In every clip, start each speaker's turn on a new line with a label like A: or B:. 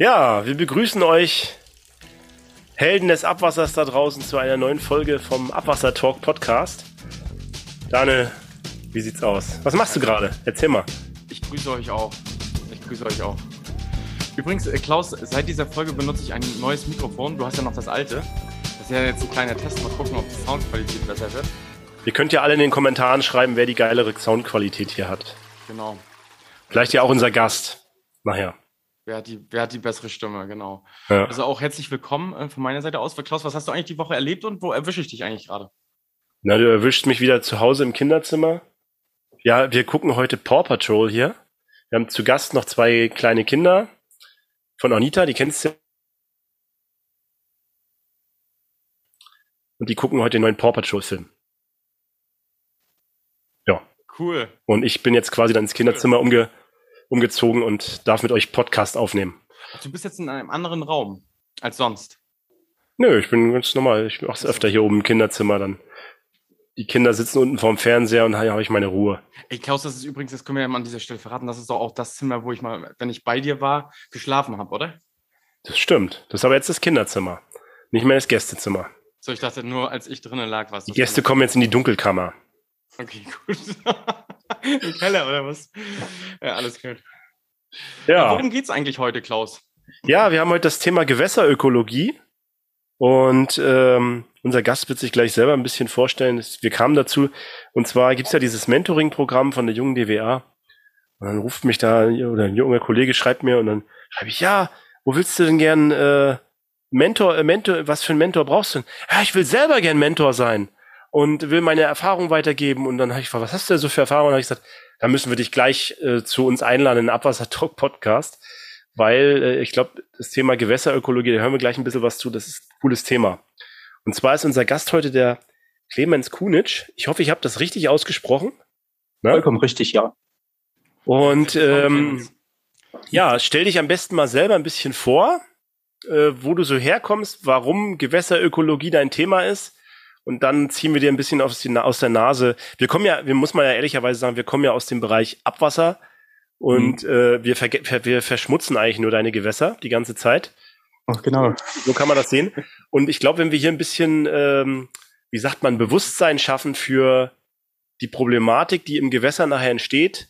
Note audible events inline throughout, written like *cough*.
A: Ja, wir begrüßen euch, Helden des Abwassers da draußen, zu einer neuen Folge vom Abwasser Talk Podcast. Dane, wie sieht's aus? Was machst du gerade? Erzähl mal.
B: Ich grüße euch auch. Ich grüße euch auch. Übrigens, äh, Klaus, seit dieser Folge benutze ich ein neues Mikrofon. Du hast ja noch das alte. Das ist ja jetzt ein kleiner Test. Mal gucken, ob die Soundqualität besser wird.
A: Ihr könnt ja alle in den Kommentaren schreiben, wer die geilere Soundqualität hier hat.
B: Genau.
A: Vielleicht ja auch unser Gast. Nachher.
B: Wer hat die, wer hat die bessere Stimme, genau.
A: Ja.
B: Also auch herzlich willkommen äh, von meiner Seite aus. Klaus, was hast du eigentlich die Woche erlebt und wo erwische ich dich eigentlich gerade?
A: Na, du erwischst mich wieder zu Hause im Kinderzimmer. Ja, wir gucken heute Paw Patrol hier. Wir haben zu Gast noch zwei kleine Kinder von Anita, die kennst du. Und die gucken heute den neuen Paw Patrol Film. Ja.
B: Cool.
A: Und ich bin jetzt quasi dann ins Kinderzimmer umge umgezogen und darf mit euch Podcast aufnehmen.
B: Du bist jetzt in einem anderen Raum als sonst.
A: Nö, ich bin ganz normal. Ich mache es öfter hier oben im Kinderzimmer dann. Die Kinder sitzen unten vorm Fernseher und habe ich meine Ruhe.
B: Ey, Klaus, das ist übrigens, das können wir ja mal an dieser Stelle verraten, das ist doch auch das Zimmer, wo ich mal, wenn ich bei dir war, geschlafen habe, oder?
A: Das stimmt. Das ist aber jetzt das Kinderzimmer. Nicht mehr das Gästezimmer.
B: So, ich dachte nur, als ich drinnen lag, was
A: Die Gäste kommen jetzt in die Dunkelkammer.
B: Okay, *laughs* gut. *laughs* Im Keller oder was? Ja, alles gut.
A: Ja.
B: Worum geht's eigentlich heute, Klaus?
A: Ja, wir haben heute das Thema Gewässerökologie. Und ähm, unser Gast wird sich gleich selber ein bisschen vorstellen. Wir kamen dazu, und zwar gibt's ja dieses Mentoring-Programm von der jungen DWA. Und dann ruft mich da, oder ein junger Kollege schreibt mir und dann schreibe ich, ja, wo willst du denn gern äh, Mentor, äh, Mentor, was für einen Mentor brauchst du denn? Ja, ich will selber gern Mentor sein und will meine Erfahrung weitergeben. Und dann habe ich gefragt, was hast du denn so für Erfahrungen? Und habe ich gesagt, da müssen wir dich gleich äh, zu uns einladen in den Abwasser Talk Podcast, weil äh, ich glaube, das Thema Gewässerökologie, da hören wir gleich ein bisschen was zu, das ist ein cooles Thema. Und zwar ist unser Gast heute der Clemens Kunitsch. Ich hoffe, ich habe das richtig ausgesprochen.
C: Ne? Vollkommen richtig, ja.
A: Und ähm, ja, stell dich am besten mal selber ein bisschen vor, äh, wo du so herkommst, warum Gewässerökologie dein Thema ist. Und dann ziehen wir dir ein bisschen aus, die, aus der Nase. Wir kommen ja, wir muss man ja ehrlicherweise sagen, wir kommen ja aus dem Bereich Abwasser und mhm. äh, wir, ver wir verschmutzen eigentlich nur deine Gewässer die ganze Zeit.
C: Ach, genau.
A: So kann man das sehen. Und ich glaube, wenn wir hier ein bisschen, ähm, wie sagt man, Bewusstsein schaffen für die Problematik, die im Gewässer nachher entsteht,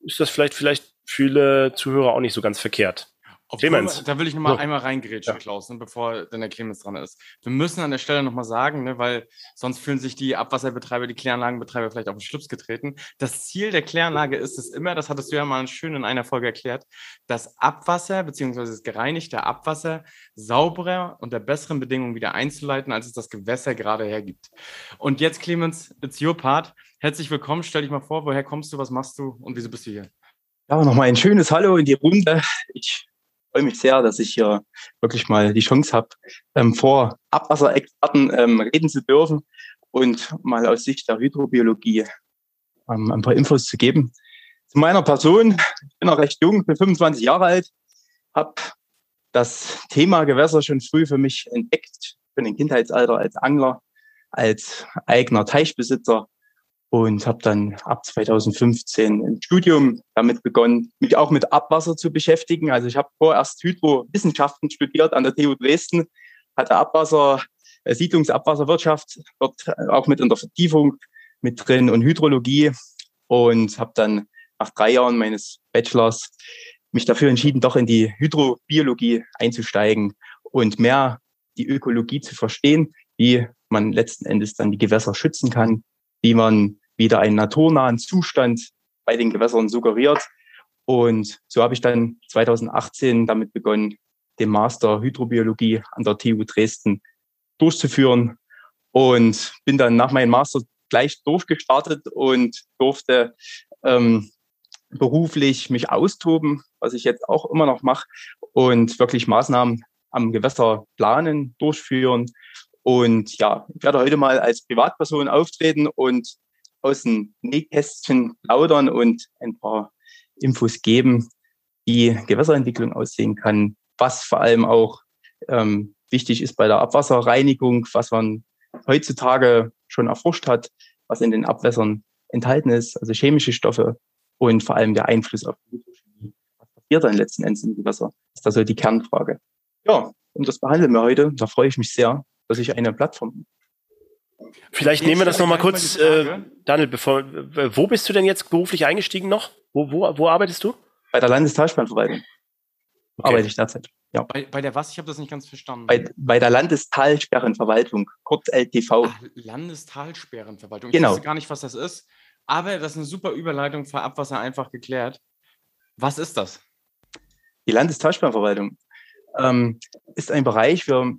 A: ist das vielleicht, vielleicht viele Zuhörer auch nicht so ganz verkehrt.
B: Clemens. Da will ich nochmal so. einmal reingrätschen, ja. Klaus, ne, bevor dann der Clemens dran ist. Wir müssen an der Stelle nochmal sagen, ne, weil sonst fühlen sich die Abwasserbetreiber, die Kläranlagenbetreiber vielleicht auf den Schlips getreten. Das Ziel der Kläranlage ist es immer, das hattest du ja mal schön in einer Folge erklärt, das Abwasser bzw. das gereinigte Abwasser sauberer unter besseren Bedingungen wieder einzuleiten, als es das Gewässer gerade hergibt. Und jetzt, Clemens, it's your part. Herzlich willkommen. Stell dich mal vor, woher kommst du, was machst du und wieso bist du hier?
C: Ja, nochmal ein schönes Hallo in die Runde. Ich freue mich sehr, dass ich hier wirklich mal die Chance habe, ähm, vor Abwasserexperten ähm, reden zu dürfen und mal aus Sicht der Hydrobiologie ähm, ein paar Infos zu geben. Zu meiner Person, ich bin noch recht jung, bin 25 Jahre alt, habe das Thema Gewässer schon früh für mich entdeckt. Ich bin im Kindheitsalter als Angler, als eigener Teichbesitzer und habe dann ab 2015 ein Studium damit begonnen, mich auch mit Abwasser zu beschäftigen. Also ich habe vorerst Hydrowissenschaften studiert an der TU Dresden, hatte Abwasser, äh, Siedlungsabwasserwirtschaft dort auch mit in der Vertiefung mit drin und Hydrologie und habe dann nach drei Jahren meines Bachelors mich dafür entschieden, doch in die Hydrobiologie einzusteigen und mehr die Ökologie zu verstehen, wie man letzten Endes dann die Gewässer schützen kann, wie man wieder einen naturnahen Zustand bei den Gewässern suggeriert. Und so habe ich dann 2018 damit begonnen, den Master Hydrobiologie an der TU Dresden durchzuführen und bin dann nach meinem Master gleich durchgestartet und durfte ähm, beruflich mich austoben, was ich jetzt auch immer noch mache und wirklich Maßnahmen am Gewässer planen, durchführen und ja, ich werde heute mal als Privatperson auftreten und aus dem Nähkästchen plaudern und ein paar Infos geben, wie Gewässerentwicklung aussehen kann, was vor allem auch ähm, wichtig ist bei der Abwasserreinigung, was man heutzutage schon erforscht hat, was in den Abwässern enthalten ist, also chemische Stoffe und vor allem der Einfluss auf die Hydrochemie, was passiert dann letzten Endes im Gewässer? Das ist also die Kernfrage. Ja, und das behandeln wir heute. Da freue ich mich sehr, dass ich eine Plattform
A: Vielleicht nehmen wir das nochmal kurz, äh, Daniel, bevor, wo bist du denn jetzt beruflich eingestiegen noch? Wo, wo, wo arbeitest du?
C: Bei der Landestalsperrenverwaltung okay. arbeite ich derzeit.
B: Ja. Bei, bei der was? Ich habe das nicht ganz verstanden.
C: Bei, bei der Landestalsperrenverwaltung, kurz LTV. Ach,
B: Landestalsperrenverwaltung.
C: Genau. Ich
B: weiß gar nicht, was das ist. Aber das ist eine super Überleitung für Abwasser einfach geklärt. Was ist das?
C: Die Landestalsperrenverwaltung ähm, ist ein Bereich, wir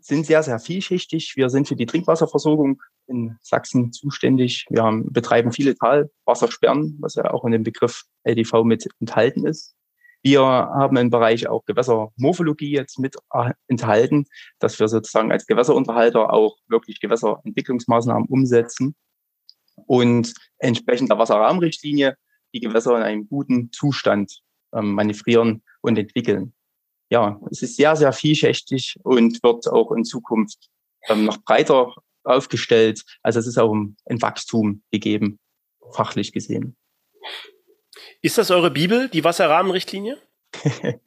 C: sind sehr, sehr vielschichtig. Wir sind für die Trinkwasserversorgung in Sachsen zuständig. Wir haben, betreiben viele Talwassersperren, was ja auch in dem Begriff LDV mit enthalten ist. Wir haben im Bereich auch Gewässermorphologie jetzt mit äh, enthalten, dass wir sozusagen als Gewässerunterhalter auch wirklich Gewässerentwicklungsmaßnahmen umsetzen und entsprechend der Wasserrahmenrichtlinie die Gewässer in einem guten Zustand ähm, manövrieren und entwickeln ja, es ist sehr, sehr vielschichtig und wird auch in Zukunft ähm, noch breiter aufgestellt. Also es ist auch ein Wachstum gegeben, fachlich gesehen.
A: Ist das eure Bibel, die Wasserrahmenrichtlinie? *laughs*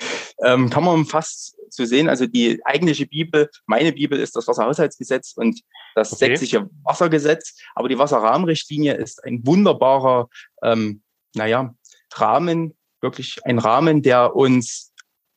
C: ähm, kann man fast so sehen. Also die eigentliche Bibel, meine Bibel ist das Wasserhaushaltsgesetz und das okay. sächsische Wassergesetz. Aber die Wasserrahmenrichtlinie ist ein wunderbarer, ähm, naja, Rahmen, wirklich ein Rahmen, der uns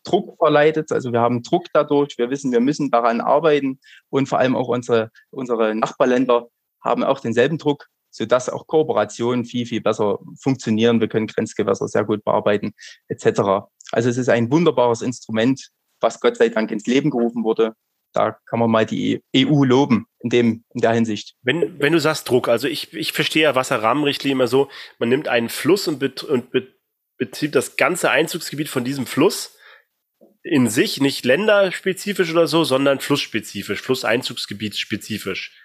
C: Druck verleitet. Also wir haben Druck dadurch. Wir wissen, wir müssen daran arbeiten. Und vor allem auch unsere, unsere Nachbarländer haben auch denselben Druck, sodass auch Kooperationen viel, viel besser funktionieren. Wir können Grenzgewässer sehr gut bearbeiten, etc. Also es ist ein wunderbares Instrument, was Gott sei Dank ins Leben gerufen wurde. Da kann man mal die EU loben in dem, in der Hinsicht.
A: Wenn, wenn du sagst Druck, also ich, ich verstehe ja Wasserrahmenrichtlinie immer so, man nimmt einen Fluss und, bet, und bet, bezieht das ganze Einzugsgebiet von diesem Fluss in sich, nicht länderspezifisch oder so, sondern flussspezifisch, Flusseinzugsgebietsspezifisch.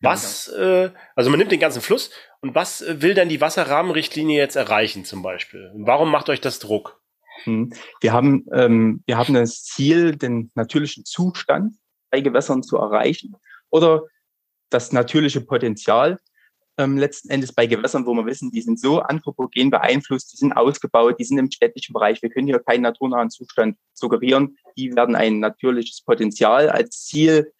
A: Was, äh, also man nimmt den ganzen Fluss und was will denn die Wasserrahmenrichtlinie jetzt erreichen zum Beispiel? Warum macht euch das Druck?
C: Hm. Wir haben, ähm, wir haben das Ziel, den natürlichen Zustand bei Gewässern zu erreichen oder das natürliche Potenzial ähm, letzten Endes bei Gewässern, wo wir wissen, die sind so anthropogen beeinflusst, die sind ausgebaut, die sind im städtischen Bereich. Wir können hier keinen naturnahen Zustand suggerieren. Die werden ein natürliches Potenzial als Zielebene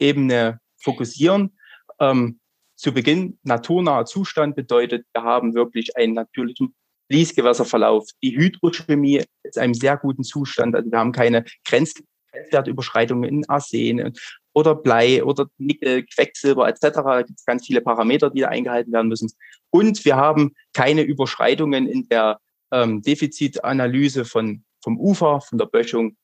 C: ähm, fokussieren. Ähm, zu Beginn naturnaher Zustand bedeutet, wir haben wirklich einen natürlichen Fließgewässerverlauf. Die Hydrochemie ist einem sehr guten Zustand. Also wir haben keine Grenz Grenzwertüberschreitungen in Arsen oder Blei oder Nickel, Quecksilber etc. Da gibt es ganz viele Parameter, die da eingehalten werden müssen. Und wir haben keine Überschreitungen in der ähm, Defizitanalyse von, vom Ufer, von der Böschung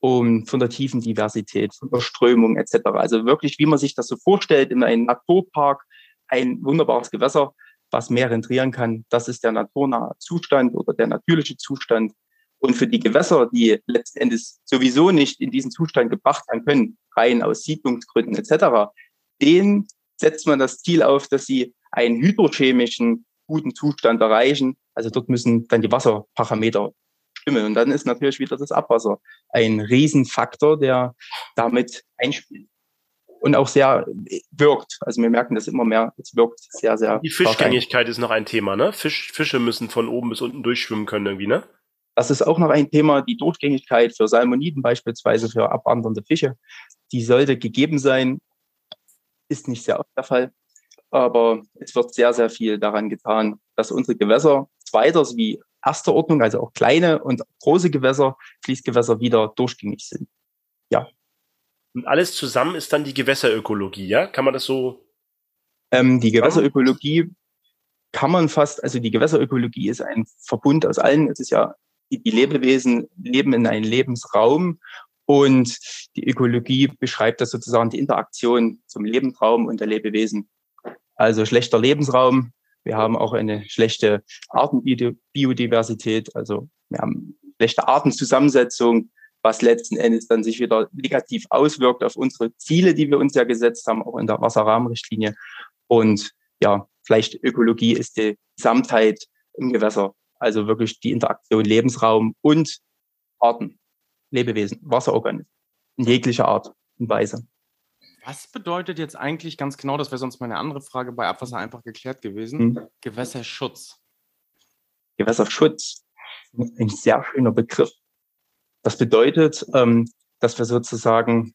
C: und von der Tiefendiversität, von der Strömung etc. Also wirklich, wie man sich das so vorstellt, in einem Naturpark ein wunderbares Gewässer, was mehr rentrieren kann. Das ist der naturnahe Zustand oder der natürliche Zustand. Und für die Gewässer, die letzten Endes sowieso nicht in diesen Zustand gebracht werden können, rein aus Siedlungsgründen etc., denen setzt man das Ziel auf, dass sie einen hydrochemischen guten Zustand erreichen. Also dort müssen dann die Wasserparameter stimmen. Und dann ist natürlich wieder das Abwasser ein Riesenfaktor, der damit einspielt. Und auch sehr wirkt. Also wir merken das immer mehr. Es wirkt sehr, sehr.
A: Die Fischgängigkeit ist noch ein Thema, ne? Fisch, Fische müssen von oben bis unten durchschwimmen können irgendwie, ne?
C: Das ist auch noch ein Thema, die Durchgängigkeit für Salmoniden beispielsweise, für abwandernde Fische. Die sollte gegeben sein, ist nicht sehr oft der Fall. Aber es wird sehr, sehr viel daran getan, dass unsere Gewässer zweiter wie erster Ordnung, also auch kleine und große Gewässer, Fließgewässer wieder durchgängig sind. Ja.
A: Und alles zusammen ist dann die Gewässerökologie, ja? Kann man das so?
C: Ähm, die Gewässerökologie kann man fast, also die Gewässerökologie ist ein Verbund aus allen. Es ist ja die Lebewesen leben in einem Lebensraum und die Ökologie beschreibt das sozusagen die Interaktion zum Lebensraum und der Lebewesen. Also schlechter Lebensraum. Wir haben auch eine schlechte Artenbiodiversität. Also wir haben schlechte Artenzusammensetzung, was letzten Endes dann sich wieder negativ auswirkt auf unsere Ziele, die wir uns ja gesetzt haben, auch in der Wasserrahmenrichtlinie. Und ja, vielleicht Ökologie ist die Gesamtheit im Gewässer also wirklich die Interaktion Lebensraum und Arten, Lebewesen, Wasserorganismen in jeglicher Art und Weise.
B: Was bedeutet jetzt eigentlich ganz genau, das wäre sonst meine andere Frage bei Abwasser einfach geklärt gewesen, hm. Gewässerschutz?
C: Gewässerschutz. ein sehr schöner Begriff. Das bedeutet, ähm, dass wir sozusagen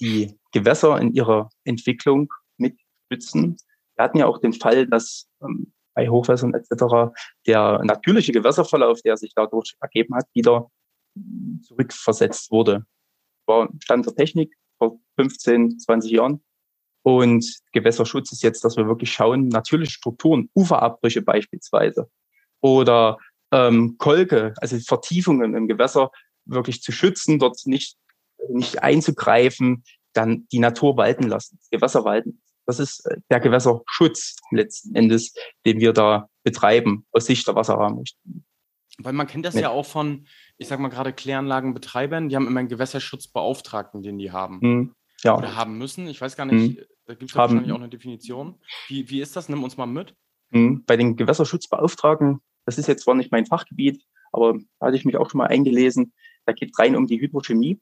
C: die Gewässer in ihrer Entwicklung mitstützen. Wir hatten ja auch den Fall, dass ähm, bei Hochwässern etc. der natürliche Gewässerverlauf, der sich dadurch ergeben hat, wieder zurückversetzt wurde. War Stand der Technik vor 15, 20 Jahren. Und Gewässerschutz ist jetzt, dass wir wirklich schauen, natürliche Strukturen, Uferabbrüche beispielsweise oder ähm, Kolke, also Vertiefungen im Gewässer wirklich zu schützen, dort nicht, nicht einzugreifen, dann die Natur walten lassen, Gewässer walten. Das ist äh, der Gewässerschutz letzten Endes, den wir da betreiben aus Sicht der Wasserrahmenrichtlinie.
B: Weil man kennt das ja. ja auch von, ich sag mal gerade Kläranlagenbetreibern, die haben immer einen Gewässerschutzbeauftragten, den die haben. Hm, ja. Oder haben müssen. Ich weiß gar nicht, hm. da gibt es wahrscheinlich auch eine Definition. Wie, wie ist das? Nimm uns mal mit.
C: Hm. Bei den Gewässerschutzbeauftragten, das ist jetzt zwar nicht mein Fachgebiet, aber da hatte ich mich auch schon mal eingelesen. Da geht es rein um die Hydrochemie,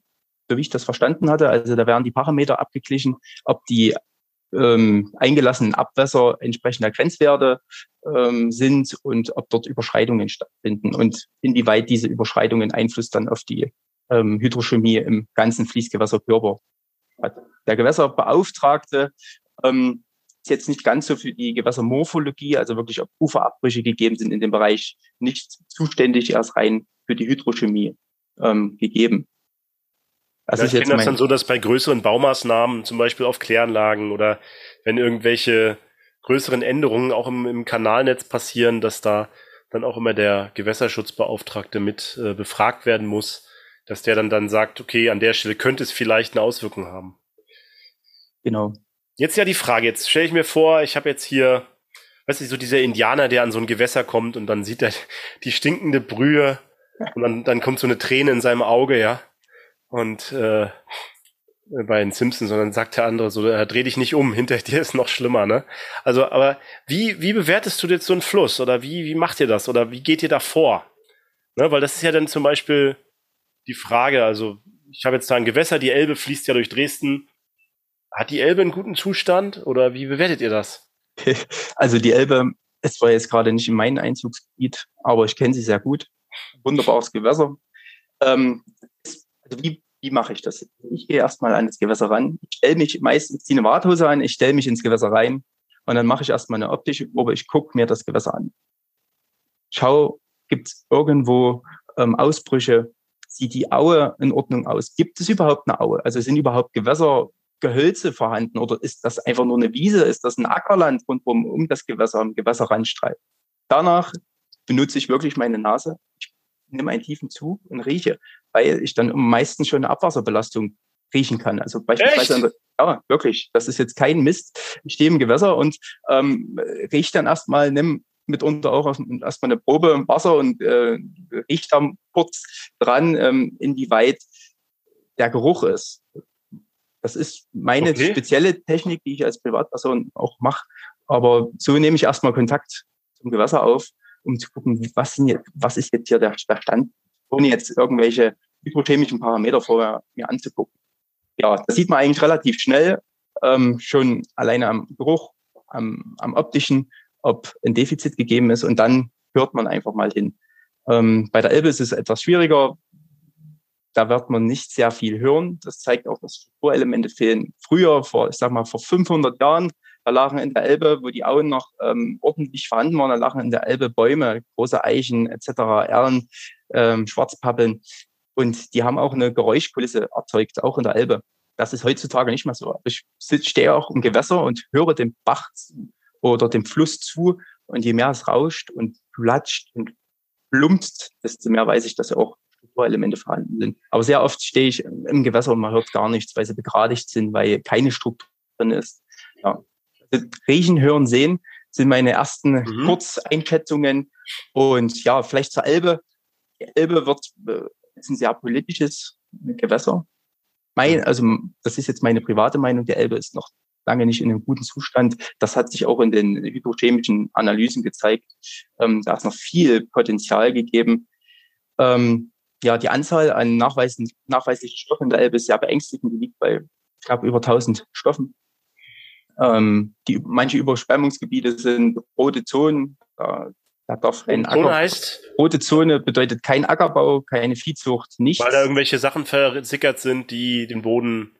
C: so wie ich das verstanden hatte. Also da werden die Parameter abgeglichen, ob die ähm, eingelassenen Abwässer entsprechender Grenzwerte ähm, sind und ob dort Überschreitungen stattfinden und inwieweit diese Überschreitungen Einfluss dann auf die ähm, Hydrochemie im ganzen Fließgewässerkörper hat. Der Gewässerbeauftragte ähm, ist jetzt nicht ganz so für die Gewässermorphologie, also wirklich ob Uferabbrüche gegeben sind in dem Bereich, nicht zuständig, erst rein für die Hydrochemie ähm, gegeben.
A: Also ich kenne das dann so, dass bei größeren Baumaßnahmen, zum Beispiel auf Kläranlagen oder wenn irgendwelche größeren Änderungen auch im, im Kanalnetz passieren, dass da dann auch immer der Gewässerschutzbeauftragte mit äh, befragt werden muss, dass der dann dann sagt, okay, an der Stelle könnte es vielleicht eine Auswirkung haben.
C: Genau.
A: Jetzt ja die Frage, jetzt stelle ich mir vor, ich habe jetzt hier, weißt du, so dieser Indianer, der an so ein Gewässer kommt und dann sieht er *laughs* die stinkende Brühe und dann, dann kommt so eine Träne in seinem Auge, ja. Und äh, bei den Simpsons, sondern sagt der andere so, äh, dreh dich nicht um, *laughs* hinter dir ist noch schlimmer, ne? Also, aber wie, wie bewertest du jetzt so einen Fluss? Oder wie, wie macht ihr das? Oder wie geht ihr da vor? Ne? Weil das ist ja dann zum Beispiel die Frage, also ich habe jetzt da ein Gewässer, die Elbe fließt ja durch Dresden. Hat die Elbe einen guten Zustand oder wie bewertet ihr das? *laughs*
C: Also die Elbe, es war jetzt gerade nicht in meinem Einzugsgebiet, aber ich kenne sie sehr gut. Wunderbares Gewässer. Ähm, also wie, wie mache ich das? Ich gehe erstmal an das Gewässer ran. Ich stelle mich meistens, ziehe eine Warthose an, ich stelle mich ins Gewässer rein und dann mache ich erstmal eine optische Probe. Ich gucke mir das Gewässer an. Schau, gibt es irgendwo ähm, Ausbrüche? Sieht die Aue in Ordnung aus? Gibt es überhaupt eine Aue? Also sind überhaupt Gewässergehölze vorhanden oder ist das einfach nur eine Wiese? Ist das ein Ackerland rundherum um das Gewässer, am Gewässerrandstreif? Danach benutze ich wirklich meine Nase. Ich nehme einen tiefen Zug und rieche, weil ich dann meistens schon eine Abwasserbelastung riechen kann. Also beispielsweise, Echt? ja, wirklich, das ist jetzt kein Mist. Ich stehe im Gewässer und ähm, rieche dann erstmal, nimm mitunter auch erstmal eine Probe im Wasser und äh, rieche dann kurz dran, ähm, inwieweit der Geruch ist. Das ist meine okay. spezielle Technik, die ich als Privatperson auch mache. Aber so nehme ich erstmal Kontakt zum Gewässer auf um zu gucken, was, sind jetzt, was ist jetzt hier der, Stand, ohne jetzt irgendwelche hypochemischen Parameter vorher mir anzugucken. Ja, das sieht man eigentlich relativ schnell, ähm, schon alleine am Geruch, am, am optischen, ob ein Defizit gegeben ist und dann hört man einfach mal hin. Ähm, bei der Elbe ist es etwas schwieriger. Da wird man nicht sehr viel hören. Das zeigt auch, dass Strukturelemente fehlen. Früher, vor, ich sag mal, vor 500 Jahren, da lagen in der Elbe, wo die Auen noch ähm, ordentlich vorhanden waren, da lagen in der Elbe Bäume, große Eichen etc., Erlen, ähm, Schwarzpappeln. Und die haben auch eine Geräuschkulisse erzeugt, auch in der Elbe. Das ist heutzutage nicht mehr so. Ich stehe auch im Gewässer und höre dem Bach oder dem Fluss zu. Und je mehr es rauscht und platscht und plumpst, desto mehr weiß ich, dass auch Strukturelemente vorhanden sind. Aber sehr oft stehe ich im Gewässer und man hört gar nichts, weil sie begradigt sind, weil keine Struktur drin ist. Ja. Riechen, Hören, Sehen sind meine ersten mhm. Kurzeinschätzungen. Und ja, vielleicht zur Elbe. Die Elbe wird, äh, ist ein sehr politisches Gewässer. Mein, also das ist jetzt meine private Meinung. Der Elbe ist noch lange nicht in einem guten Zustand. Das hat sich auch in den hydrochemischen Analysen gezeigt. Ähm, da ist noch viel Potenzial gegeben. Ähm, ja, die Anzahl an nachweislichen Stoffen in der Elbe ist sehr beängstigend. Die liegt bei knapp über 1000 Stoffen. Ähm, die, manche Überschwemmungsgebiete sind rote Zonen. Da Da darf ein
A: Acker, heißt?
C: Rote Zone bedeutet kein Ackerbau, keine Viehzucht, nichts.
A: Weil da irgendwelche Sachen versickert sind, die den Boden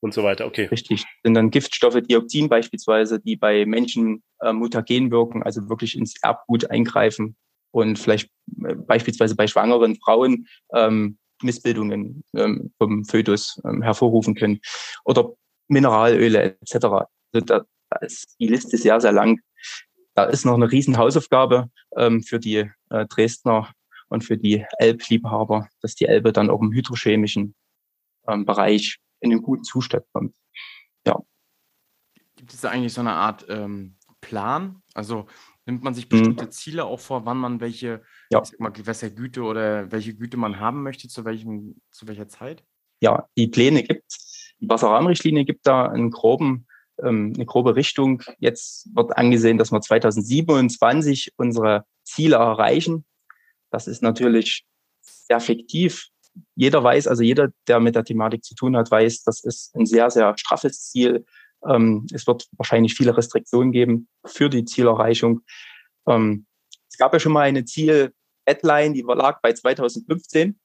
A: und so weiter. Okay.
C: Richtig. Sind dann Giftstoffe, Dioxin beispielsweise, die bei Menschen äh, mutagen wirken, also wirklich ins Erbgut eingreifen und vielleicht äh, beispielsweise bei schwangeren Frauen ähm, Missbildungen ähm, vom Fötus ähm, hervorrufen können. Oder Mineralöle etc. Also da, da ist die Liste sehr, sehr lang da ist noch eine riesen Hausaufgabe ähm, für die äh, Dresdner und für die Elbliebhaber, dass die Elbe dann auch im hydrochemischen ähm, Bereich in einen guten Zustand kommt. Ja.
B: Gibt es da eigentlich so eine Art ähm, Plan? Also nimmt man sich bestimmte mhm. Ziele auch vor, wann man welche ja. ich sag mal, Gewässergüte oder welche Güte man haben möchte, zu, welchem, zu welcher Zeit?
C: Ja, die Pläne gibt es. Die Wasserrahmenrichtlinie gibt da einen groben ähm, eine grobe Richtung. Jetzt wird angesehen, dass wir 2027 unsere Ziele erreichen. Das ist natürlich sehr fiktiv. Jeder weiß, also jeder, der mit der Thematik zu tun hat, weiß, das ist ein sehr, sehr straffes Ziel. Ähm, es wird wahrscheinlich viele Restriktionen geben für die Zielerreichung. Ähm, es gab ja schon mal eine Ziel-Deadline, die lag bei 2015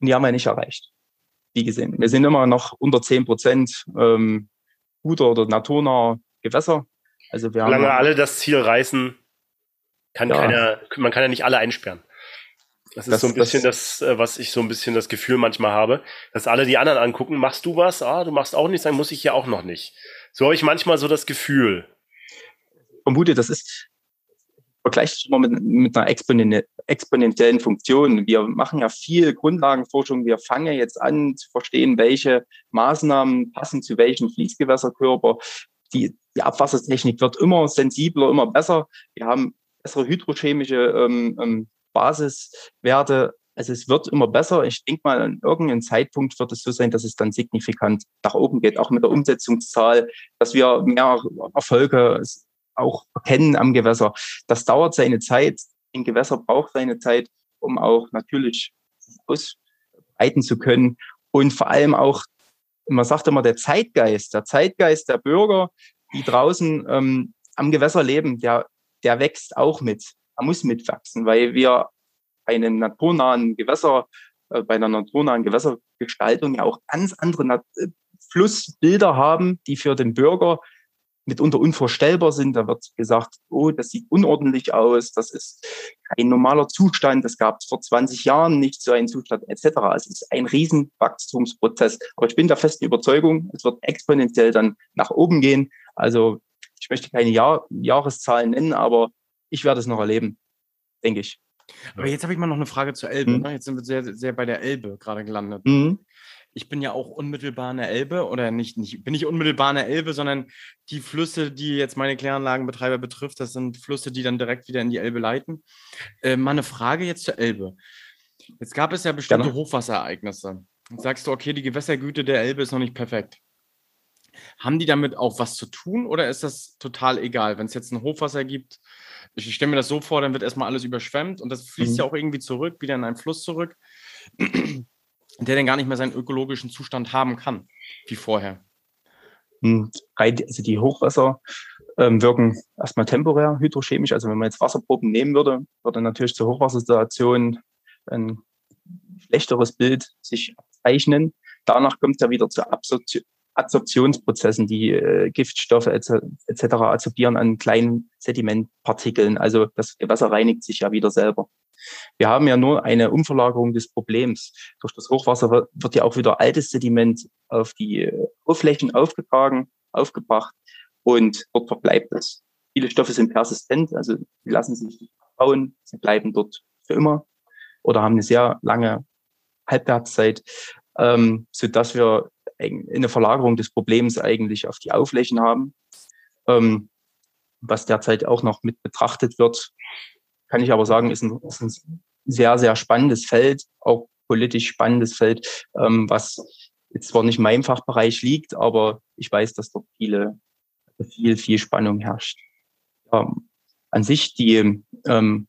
C: und die haben wir nicht erreicht. Wie gesehen. Wir sind immer noch unter 10 Prozent guter oder naturnaher Gewässer.
A: Also wir Solange haben, alle das Ziel reißen, kann ja. keiner, man kann ja nicht alle einsperren. Das ist das, so ein bisschen das, das, äh, was ich so ein bisschen das Gefühl manchmal habe, dass alle die anderen angucken, machst du was? Ah, du machst auch nichts, dann muss ich ja auch noch nicht. So habe ich manchmal so das Gefühl.
C: Vermute, das ist vergleicht immer mit, mit einer exponentiellen Funktion. Wir machen ja viel Grundlagenforschung. Wir fangen jetzt an zu verstehen, welche Maßnahmen passen zu welchem Fließgewässerkörper. Die, die Abwassertechnik wird immer sensibler, immer besser. Wir haben bessere hydrochemische ähm, ähm, Basiswerte. Also es wird immer besser. Ich denke mal, an irgendeinem Zeitpunkt wird es so sein, dass es dann signifikant nach oben geht, auch mit der Umsetzungszahl, dass wir mehr Erfolge auch erkennen am Gewässer. Das dauert seine Zeit. Ein Gewässer braucht seine Zeit, um auch natürlich ausbreiten zu können. Und vor allem auch, man sagt immer, der Zeitgeist, der Zeitgeist der Bürger, die draußen ähm, am Gewässer leben, der, der wächst auch mit. Er muss mitwachsen, weil wir bei einem naturnahen Gewässer, äh, bei einer naturnahen Gewässergestaltung ja auch ganz andere Nat äh, Flussbilder haben, die für den Bürger mitunter unvorstellbar sind. Da wird gesagt, oh, das sieht unordentlich aus, das ist kein normaler Zustand, das gab es vor 20 Jahren nicht so einen Zustand etc. Also es ist ein Riesenwachstumsprozess. Aber ich bin der festen Überzeugung, es wird exponentiell dann nach oben gehen. Also ich möchte keine Jahr Jahreszahlen nennen, aber ich werde es noch erleben, denke ich.
B: Aber jetzt habe ich mal noch eine Frage zur Elbe. Mhm. Ne? Jetzt sind wir sehr, sehr bei der Elbe gerade gelandet. Mhm ich bin ja auch unmittelbar an der Elbe oder nicht, nicht, bin ich unmittelbar an der Elbe, sondern die Flüsse, die jetzt meine Kläranlagenbetreiber betrifft, das sind Flüsse, die dann direkt wieder in die Elbe leiten. Äh, mal eine Frage jetzt zur Elbe. Jetzt gab es ja bestimmte genau. Hochwasserereignisse. Jetzt sagst du, okay, die Gewässergüte der Elbe ist noch nicht perfekt. Haben die damit auch was zu tun oder ist das total egal? Wenn es jetzt ein Hochwasser gibt, ich stelle mir das so vor, dann wird erstmal alles überschwemmt und das fließt mhm. ja auch irgendwie zurück, wieder in einen Fluss zurück der dann gar nicht mehr seinen ökologischen Zustand haben kann, wie vorher.
C: Hm, also die Hochwasser ähm, wirken erstmal temporär hydrochemisch. Also wenn man jetzt Wasserproben nehmen würde, würde natürlich zur Hochwassersituation ein schlechteres Bild sich abzeichnen. Danach kommt es ja wieder zu Absorption, Adsorptionsprozessen, die äh, Giftstoffe etc. Et adsorbieren an kleinen Sedimentpartikeln. Also das Wasser reinigt sich ja wieder selber. Wir haben ja nur eine Umverlagerung des Problems. Durch das Hochwasser wird, ja auch wieder altes Sediment auf die äh, Oberflächen aufgetragen, aufgebracht und dort verbleibt es. Viele Stoffe sind persistent, also die lassen sich nicht bauen, sie bleiben dort für immer oder haben eine sehr lange Halbwertszeit, ähm, so dass wir eine Verlagerung des Problems eigentlich auf die Aufflächen haben, ähm, was derzeit auch noch mit betrachtet wird. Kann ich aber sagen, ist ein, ist ein sehr, sehr spannendes Feld, auch politisch spannendes Feld, ähm, was jetzt zwar nicht in meinem Fachbereich liegt, aber ich weiß, dass dort viele, viel, viel Spannung herrscht. Ähm, an sich die ähm,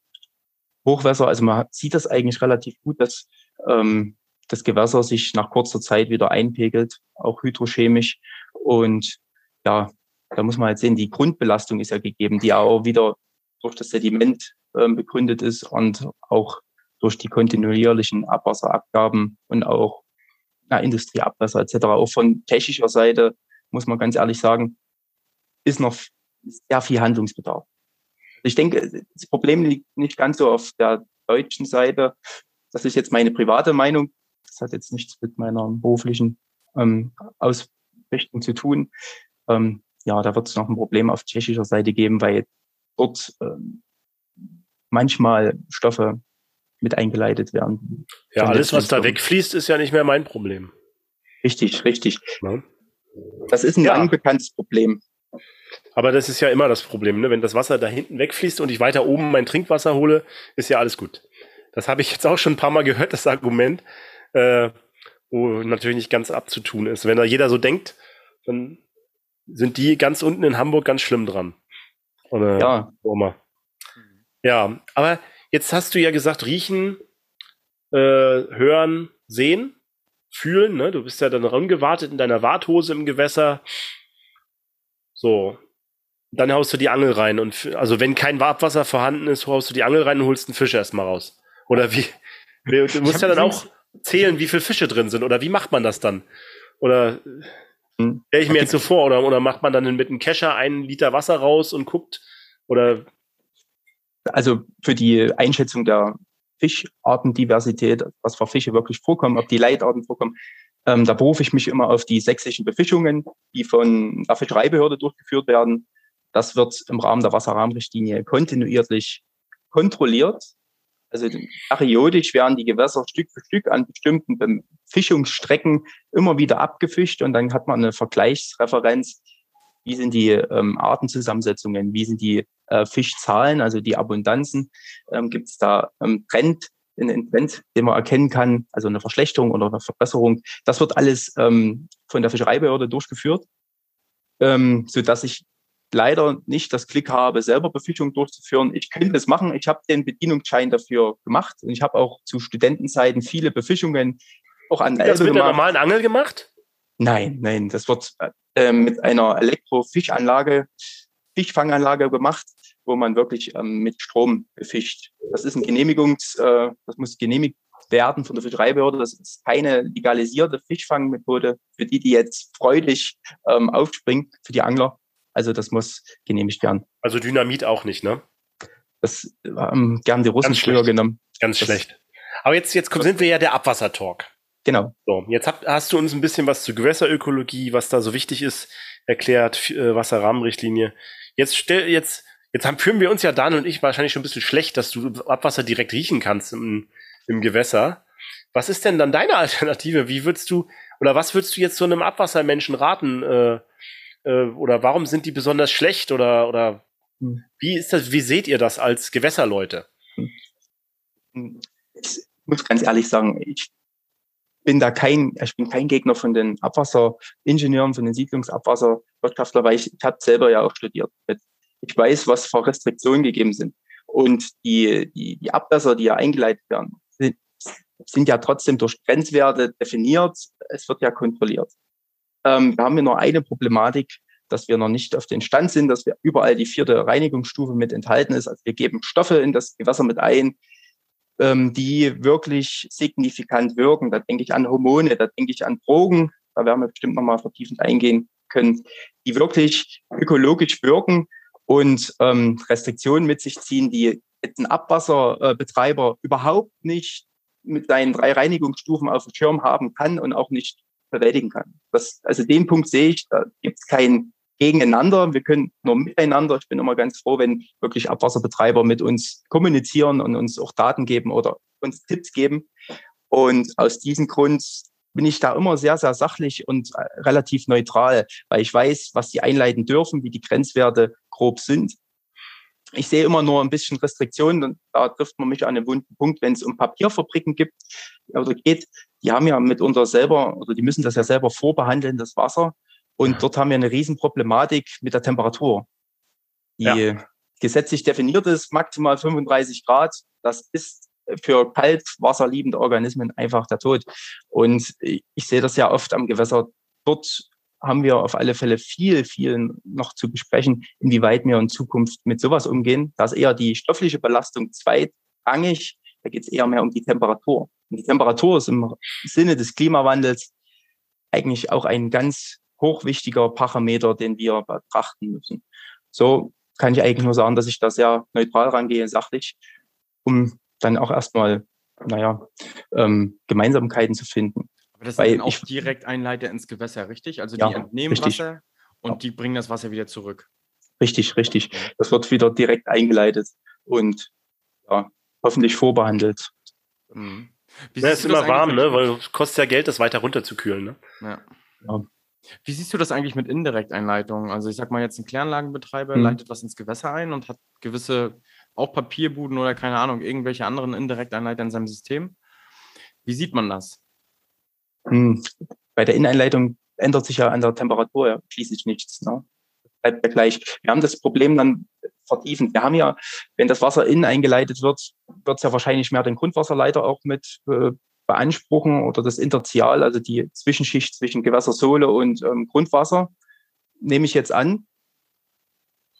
C: Hochwässer, also man sieht das eigentlich relativ gut, dass ähm, das Gewässer sich nach kurzer Zeit wieder einpegelt, auch hydrochemisch. Und ja, da muss man halt sehen, die Grundbelastung ist ja gegeben, die auch wieder durch das Sediment äh, begründet ist und auch durch die kontinuierlichen Abwasserabgaben und auch ja, Industrieabwasser etc. Auch von technischer Seite muss man ganz ehrlich sagen, ist noch sehr viel Handlungsbedarf. Ich denke, das Problem liegt nicht ganz so auf der deutschen Seite. Das ist jetzt meine private Meinung. Das hat jetzt nichts mit meiner beruflichen ähm, Ausrichtung zu tun. Ähm, ja, da wird es noch ein Problem auf tschechischer Seite geben, weil dort ähm, manchmal Stoffe mit eingeleitet werden.
A: Ja, alles, was da wegfließt, ist ja nicht mehr mein Problem.
C: Richtig, richtig. Ja. Das ist ein ja. lang bekanntes Problem.
A: Aber das ist ja immer das Problem, ne? wenn das Wasser da hinten wegfließt und ich weiter oben mein Trinkwasser hole, ist ja alles gut. Das habe ich jetzt auch schon ein paar Mal gehört, das Argument, äh, wo natürlich nicht ganz abzutun ist. Wenn da jeder so denkt, dann sind die ganz unten in Hamburg ganz schlimm dran. Oder ja. Oma. Ja, aber jetzt hast du ja gesagt, riechen, äh, hören, sehen, fühlen. Ne? Du bist ja dann rangewartet in deiner Warthose im Gewässer. So, dann haust du die Angel rein und also wenn kein Abwasser vorhanden ist, haust du die Angel rein und holst einen Fisch erstmal raus. Oder wie? Du musst ja dann auch zählen, wie viele Fische drin sind. Oder wie macht man das dann? Oder. Stelle ich mir jetzt so vor, oder, oder macht man dann mit einem Kescher einen Liter Wasser raus und guckt? Oder
C: also für die Einschätzung der Fischartendiversität, was für Fische wirklich vorkommen, ob die Leitarten vorkommen, ähm, da berufe ich mich immer auf die sächsischen Befischungen, die von der Fischereibehörde durchgeführt werden. Das wird im Rahmen der Wasserrahmenrichtlinie kontinuierlich kontrolliert. Also periodisch werden die Gewässer Stück für Stück an bestimmten Befischungsstrecken immer wieder abgefischt und dann hat man eine Vergleichsreferenz. Wie sind die ähm, Artenzusammensetzungen? Wie sind die äh, Fischzahlen, also die Abundanzen? Ähm, Gibt es da ähm, Trend, einen Trend, den man erkennen kann, also eine Verschlechterung oder eine Verbesserung? Das wird alles ähm, von der Fischereibehörde durchgeführt, ähm, so dass ich leider nicht das Klick habe, selber Befischung durchzuführen. Ich könnte es machen. Ich habe den Bedienungsschein dafür gemacht und ich habe auch zu Studentenzeiten viele Befischungen auch an
A: der Elbe mit gemacht. einer normalen Angel gemacht?
C: Nein, nein, das wird äh, mit einer Elektrofischanlage, Fischfanganlage gemacht, wo man wirklich ähm, mit Strom befischt. Das ist ein Genehmigungs, äh, das muss genehmigt werden von der Fischereibehörde. Das ist keine legalisierte Fischfangmethode für die, die jetzt freudig ähm, aufspringen, für die Angler. Also das muss genehmigt werden.
A: Also Dynamit auch nicht, ne?
C: Das haben ähm, die Russen früher genommen.
A: Ganz das schlecht. Aber jetzt, jetzt sind wir ja der Abwassertalk.
C: Genau.
A: So, jetzt hab, hast du uns ein bisschen was zur Gewässerökologie, was da so wichtig ist, erklärt, äh, Wasserrahmenrichtlinie. Jetzt stell, jetzt, jetzt haben, fühlen wir uns ja Dan und ich wahrscheinlich schon ein bisschen schlecht, dass du Abwasser direkt riechen kannst im, im Gewässer. Was ist denn dann deine *laughs* Alternative? Wie würdest du, oder was würdest du jetzt so einem Abwassermenschen raten, äh, äh, oder warum sind die besonders schlecht oder, oder hm. wie ist das, wie seht ihr das als Gewässerleute?
C: Hm. Ich muss ganz ehrlich sagen, ich bin da kein, ich bin kein Gegner von den Abwasseringenieuren, von den Siedlungsabwasserwirtschaftler, weil ich, ich habe selber ja auch studiert. Ich weiß, was für Restriktionen gegeben sind. Und die, die, die Abwässer, die ja eingeleitet werden, sind, sind ja trotzdem durch Grenzwerte definiert. Es wird ja kontrolliert. Ähm, wir haben hier nur eine Problematik, dass wir noch nicht auf den Stand sind, dass wir überall die vierte Reinigungsstufe mit enthalten ist. Also wir geben Stoffe in das Gewässer mit ein, ähm, die wirklich signifikant wirken. Da denke ich an Hormone, da denke ich an Drogen, da werden wir bestimmt nochmal vertiefend eingehen können, die wirklich ökologisch wirken und ähm, Restriktionen mit sich ziehen, die ein Abwasserbetreiber überhaupt nicht mit seinen drei Reinigungsstufen auf dem Schirm haben kann und auch nicht bewältigen kann. Das, also den Punkt sehe ich, da gibt es kein Gegeneinander. Wir können nur miteinander. Ich bin immer ganz froh, wenn wirklich Abwasserbetreiber mit uns kommunizieren und uns auch Daten geben oder uns Tipps geben. Und aus diesem Grund bin ich da immer sehr, sehr sachlich und äh, relativ neutral, weil ich weiß, was sie einleiten dürfen, wie die Grenzwerte grob sind. Ich sehe immer nur ein bisschen Restriktionen und da trifft man mich an einen wunden Punkt, wenn es um Papierfabriken gibt oder geht. Die haben ja mitunter selber, oder die müssen das ja selber vorbehandeln, das Wasser. Und dort haben wir eine Riesenproblematik mit der Temperatur. Die ja. gesetzlich definiert ist, maximal 35 Grad. Das ist für kaltwasserliebende Organismen einfach der Tod. Und ich sehe das ja oft am Gewässer. Dort haben wir auf alle Fälle viel, viel noch zu besprechen, inwieweit wir in Zukunft mit sowas umgehen. Da ist eher die stoffliche Belastung zweitrangig. Da geht es eher mehr um die Temperatur. Und die Temperatur ist im Sinne des Klimawandels eigentlich auch ein ganz hochwichtiger Parameter, den wir betrachten müssen. So kann ich eigentlich nur sagen, dass ich da sehr neutral rangehe, sachlich, um dann auch erstmal, naja, ähm, Gemeinsamkeiten zu finden.
B: Das Weil sind auch ich, direkt Einleiter ins Gewässer, richtig? Also die ja, entnehmen richtig. Wasser und ja. die bringen das Wasser wieder zurück.
C: Richtig, richtig. Das wird wieder direkt eingeleitet und ja, hoffentlich vorbehandelt.
A: Mhm. Ja, ist immer warm, ne? Weil es kostet ja Geld, das weiter runterzukühlen, ne?
B: Ja. ja. Wie siehst du das eigentlich mit Indirekteinleitungen? Also ich sag mal jetzt ein Kläranlagenbetreiber mhm. leitet was ins Gewässer ein und hat gewisse auch Papierbuden oder keine Ahnung, irgendwelche anderen Indirekteinleiter in seinem System. Wie sieht man das?
C: Hm. Bei der Inneneinleitung ändert sich ja an der Temperatur ja schließlich nichts. Ne? Bleibt ja gleich. Wir haben das Problem dann vertiefend. Wir haben ja, wenn das Wasser innen eingeleitet wird, wird es ja wahrscheinlich mehr den Grundwasserleiter auch mit äh, beanspruchen oder das Intertial, also die Zwischenschicht zwischen Gewässersohle und ähm, Grundwasser, nehme ich jetzt an.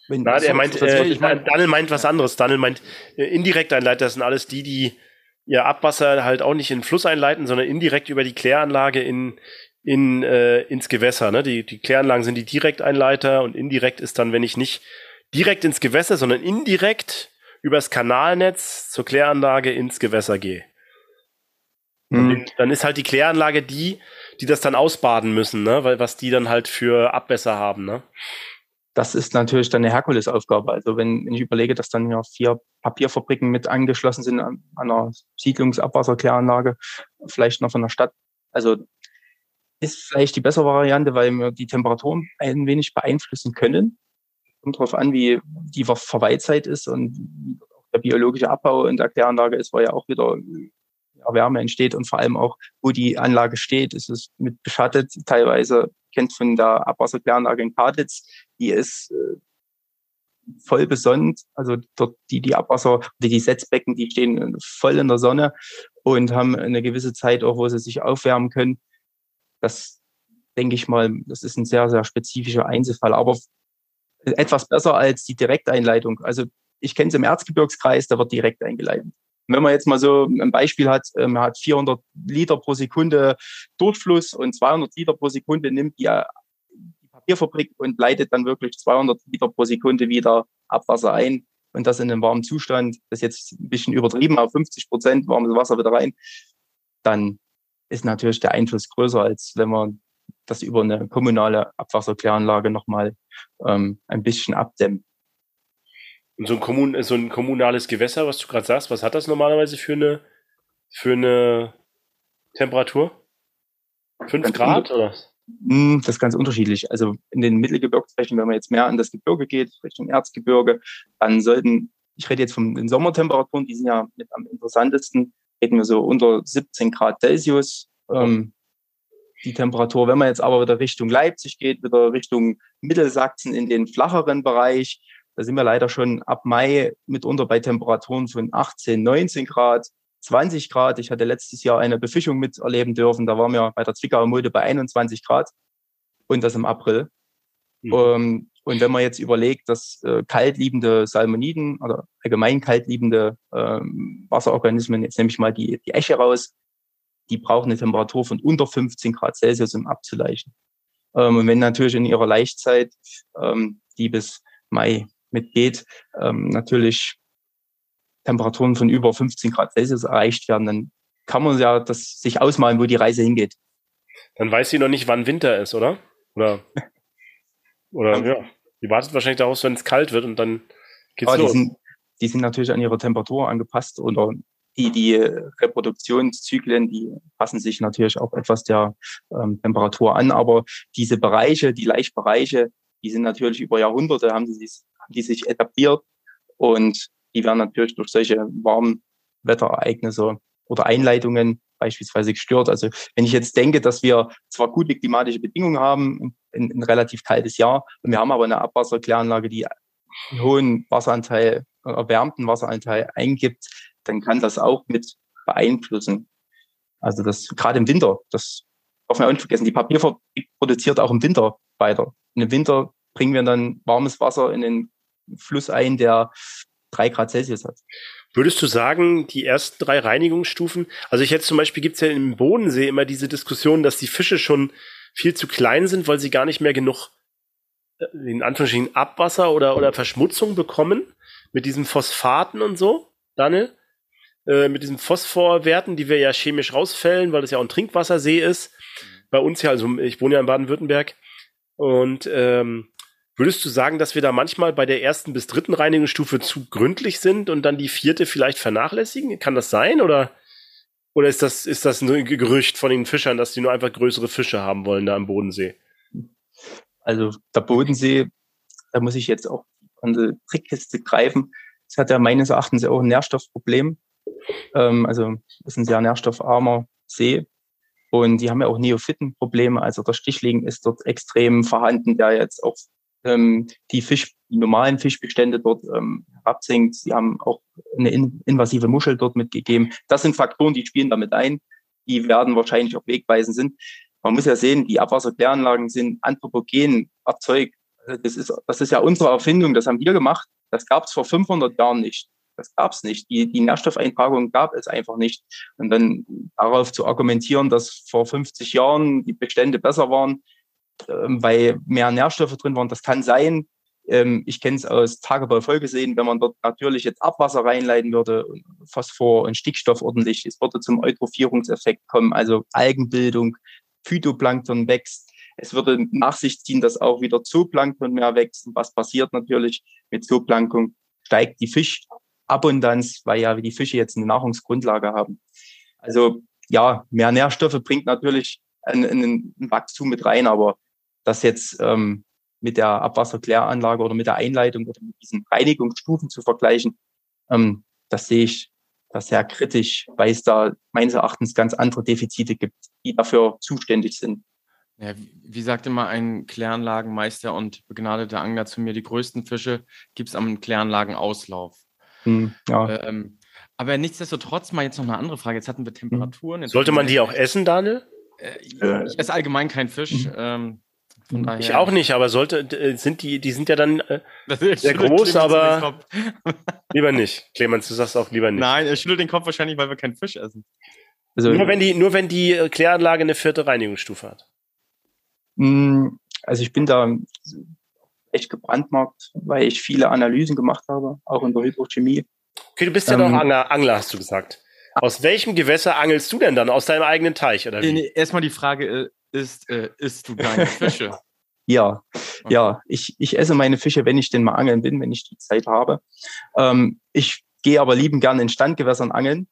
A: Wenn Na, er meint, äh, Daniel meint was anderes. Daniel meint äh, Indirekteinleiter, das sind alles die, die ihr Abwasser halt auch nicht in den Fluss einleiten, sondern indirekt über die Kläranlage in, in, äh, ins Gewässer. Ne? Die, die Kläranlagen sind die Direkteinleiter und indirekt ist dann, wenn ich nicht direkt ins Gewässer, sondern indirekt übers Kanalnetz zur Kläranlage ins Gewässer gehe. Mhm. Dann ist halt die Kläranlage die, die das dann ausbaden müssen, ne? Weil was die dann halt für Abwässer haben, ne?
C: Das ist natürlich dann eine Herkulesaufgabe. Also wenn, wenn ich überlege, dass dann ja vier Papierfabriken mit angeschlossen sind an, einer Siedlungsabwasserkläranlage, vielleicht noch von der Stadt. Also ist vielleicht die bessere Variante, weil wir die Temperaturen ein wenig beeinflussen können. Kommt darauf an, wie die Verweilzeit ist und der biologische Abbau in der Kläranlage ist, war ja auch wieder Wärme entsteht und vor allem auch, wo die Anlage steht, ist es mit beschattet. Teilweise kennt von der Abwasserkläranlage in Kaditz, die ist äh, voll besonnt. Also dort die, die Abwasser, die, die Setzbecken, die stehen voll in der Sonne und haben eine gewisse Zeit auch, wo sie sich aufwärmen können. Das denke ich mal, das ist ein sehr, sehr spezifischer Einzelfall, aber etwas besser als die Direkteinleitung. Also ich kenne es im Erzgebirgskreis, da wird direkt eingeleitet. Wenn man jetzt mal so ein Beispiel hat, äh, man hat 400 Liter pro Sekunde Durchfluss und 200 Liter pro Sekunde nimmt die Papierfabrik und leitet dann wirklich 200 Liter pro Sekunde wieder Abwasser ein und das in einem warmen Zustand, das ist jetzt ein bisschen übertrieben, auf 50 Prozent warmes Wasser wieder rein, dann ist natürlich der Einfluss größer, als wenn man das über eine kommunale Abwasserkläranlage nochmal ähm, ein bisschen abdämmt.
A: Und so ein, Kommun so ein kommunales Gewässer, was du gerade sagst, was hat das normalerweise für eine, für eine Temperatur? Fünf Grad oder?
C: Hm, das ist ganz unterschiedlich. Also in den Mittelgebirgsflächen, wenn man jetzt mehr an das Gebirge geht, Richtung Erzgebirge, dann sollten, ich rede jetzt von den Sommertemperaturen, die sind ja mit am interessantesten, reden wir so unter 17 Grad Celsius. Ähm, die Temperatur, wenn man jetzt aber wieder Richtung Leipzig geht, wieder Richtung Mittelsachsen in den flacheren Bereich, da sind wir leider schon ab Mai mitunter bei Temperaturen von 18, 19 Grad, 20 Grad. Ich hatte letztes Jahr eine Befischung miterleben dürfen. Da waren wir bei der Zwickauer Mulde bei 21 Grad und das im April. Mhm. Um, ähm, und wenn man jetzt überlegt, dass äh, kaltliebende Salmoniden oder allgemein kaltliebende ähm, Wasserorganismen, jetzt nehme ich mal die, die Esche raus, die brauchen eine Temperatur von unter 15 Grad Celsius, um abzuleichen. Ähm, und wenn natürlich in ihrer Laichzeit, ähm, die bis Mai mitgeht, ähm, natürlich Temperaturen von über 15 Grad Celsius erreicht werden, dann kann man ja das sich ausmalen, wo die Reise hingeht.
A: Dann weiß sie noch nicht, wann Winter ist, oder? Oder, *laughs* oder ja. Die wartet wahrscheinlich daraus, wenn es kalt wird und dann geht's Aber
C: los. Die sind, die sind natürlich an ihre Temperatur angepasst oder die, die Reproduktionszyklen, die passen sich natürlich auch etwas der ähm, Temperatur an. Aber diese Bereiche, die Laichbereiche, die sind natürlich über Jahrhunderte, haben sie sich die sich etabliert und die werden natürlich durch solche Warmwetterereignisse oder Einleitungen beispielsweise gestört. Also wenn ich jetzt denke, dass wir zwar gute klimatische Bedingungen haben, ein, ein relativ kaltes Jahr, und wir haben aber eine Abwasserkläranlage, die einen hohen Wasseranteil, erwärmten Wasseranteil eingibt, dann kann das auch mit beeinflussen. Also das gerade im Winter, das darf man auch nicht vergessen, die Papierfabrik produziert auch im Winter weiter. Und im Winter bringen wir dann warmes Wasser in den Fluss ein, der drei Grad Celsius hat.
A: Würdest du sagen, die ersten drei Reinigungsstufen, also ich jetzt zum Beispiel gibt es ja im Bodensee immer diese Diskussion, dass die Fische schon viel zu klein sind, weil sie gar nicht mehr genug äh, in Anführungsstrichen Abwasser oder, oder Verschmutzung bekommen mit diesen Phosphaten und so, Daniel? Äh, mit diesen Phosphorwerten, die wir ja chemisch rausfällen, weil das ja auch ein Trinkwassersee ist. Bei uns ja, also ich wohne ja in Baden-Württemberg. Und ähm, würdest du sagen, dass wir da manchmal bei der ersten bis dritten Reinigungsstufe zu gründlich sind und dann die vierte vielleicht vernachlässigen? Kann das sein? Oder, oder ist das, ist das ein Gerücht von den Fischern, dass die nur einfach größere Fische haben wollen da am Bodensee?
C: Also der Bodensee, da muss ich jetzt auch an die Trickkiste greifen. Das hat ja meines Erachtens auch ein Nährstoffproblem. Ähm, also ist ein sehr nährstoffarmer See. Und die haben ja auch Neophytenprobleme. Also das Stichlegen ist dort extrem vorhanden, der jetzt auch ähm, die Fisch, die normalen Fischbestände dort ähm, herabsinkt. Sie haben auch eine in, invasive Muschel dort mitgegeben. Das sind Faktoren, die spielen damit ein. Die werden wahrscheinlich auch wegweisend sind. Man muss ja sehen, die Abwasserkläranlagen sind anthropogen erzeugt. Das ist, das ist ja unsere Erfindung, das haben wir gemacht. Das gab es vor 500 Jahren nicht. Das gab es nicht. Die, die Nährstoffeintragung gab es einfach nicht. Und dann darauf zu argumentieren, dass vor 50 Jahren die Bestände besser waren, weil mehr Nährstoffe drin waren, das kann sein. Ähm, ich kenne es aus Tagebau vollgesehen, wenn man dort natürlich jetzt Abwasser reinleiten würde, Phosphor und Stickstoff ordentlich, es würde zum Eutrophierungseffekt kommen, also Algenbildung, Phytoplankton wächst. Es würde nach sich ziehen, dass auch wieder Zooplankton mehr wächst. was passiert natürlich mit Zooplankton? Steigt die Fisch, Abundanz, weil ja die Fische jetzt eine Nahrungsgrundlage haben. Also ja, mehr Nährstoffe bringt natürlich ein, ein, ein Wachstum mit rein, aber das jetzt ähm, mit der Abwasserkläranlage oder mit der Einleitung oder mit diesen Reinigungsstufen zu vergleichen, ähm, das sehe ich das sehr kritisch, weil es da meines Erachtens ganz andere Defizite gibt, die dafür zuständig sind.
B: Ja, wie sagt immer ein Kläranlagenmeister und begnadeter Angler zu mir, die größten Fische gibt es am Kläranlagenauslauf. Hm, ja. Ähm, aber nichtsdestotrotz mal jetzt noch eine andere Frage. Jetzt hatten wir. Temperaturen.
A: Sollte man die auch essen, Daniel?
B: Äh, ich esse allgemein keinen Fisch. Mhm. Ähm,
A: daher, ich auch nicht, aber sollte äh, sind die, die sind ja dann äh, sehr groß, aber *laughs* lieber nicht. Clemens, du sagst auch lieber nicht.
B: Nein, er schüttelt den Kopf wahrscheinlich, weil wir keinen Fisch essen.
A: Also, nur wenn die, nur wenn die äh, Kläranlage eine vierte Reinigungsstufe hat.
C: Hm, also ich bin da echt gebrandmarkt, weil ich viele Analysen gemacht habe, auch in der Hydrochemie.
A: Okay, du bist ja ähm, noch Angler, Angler, hast du gesagt. Aus welchem Gewässer angelst du denn dann? Aus deinem eigenen Teich oder wie?
B: Erstmal die Frage äh, ist, äh, isst du deine *laughs* Fische?
C: ja, okay. ja, ich, ich esse meine Fische, wenn ich denn mal angeln bin, wenn ich die Zeit habe. Ähm, ich gehe aber lieben gerne in Standgewässern angeln,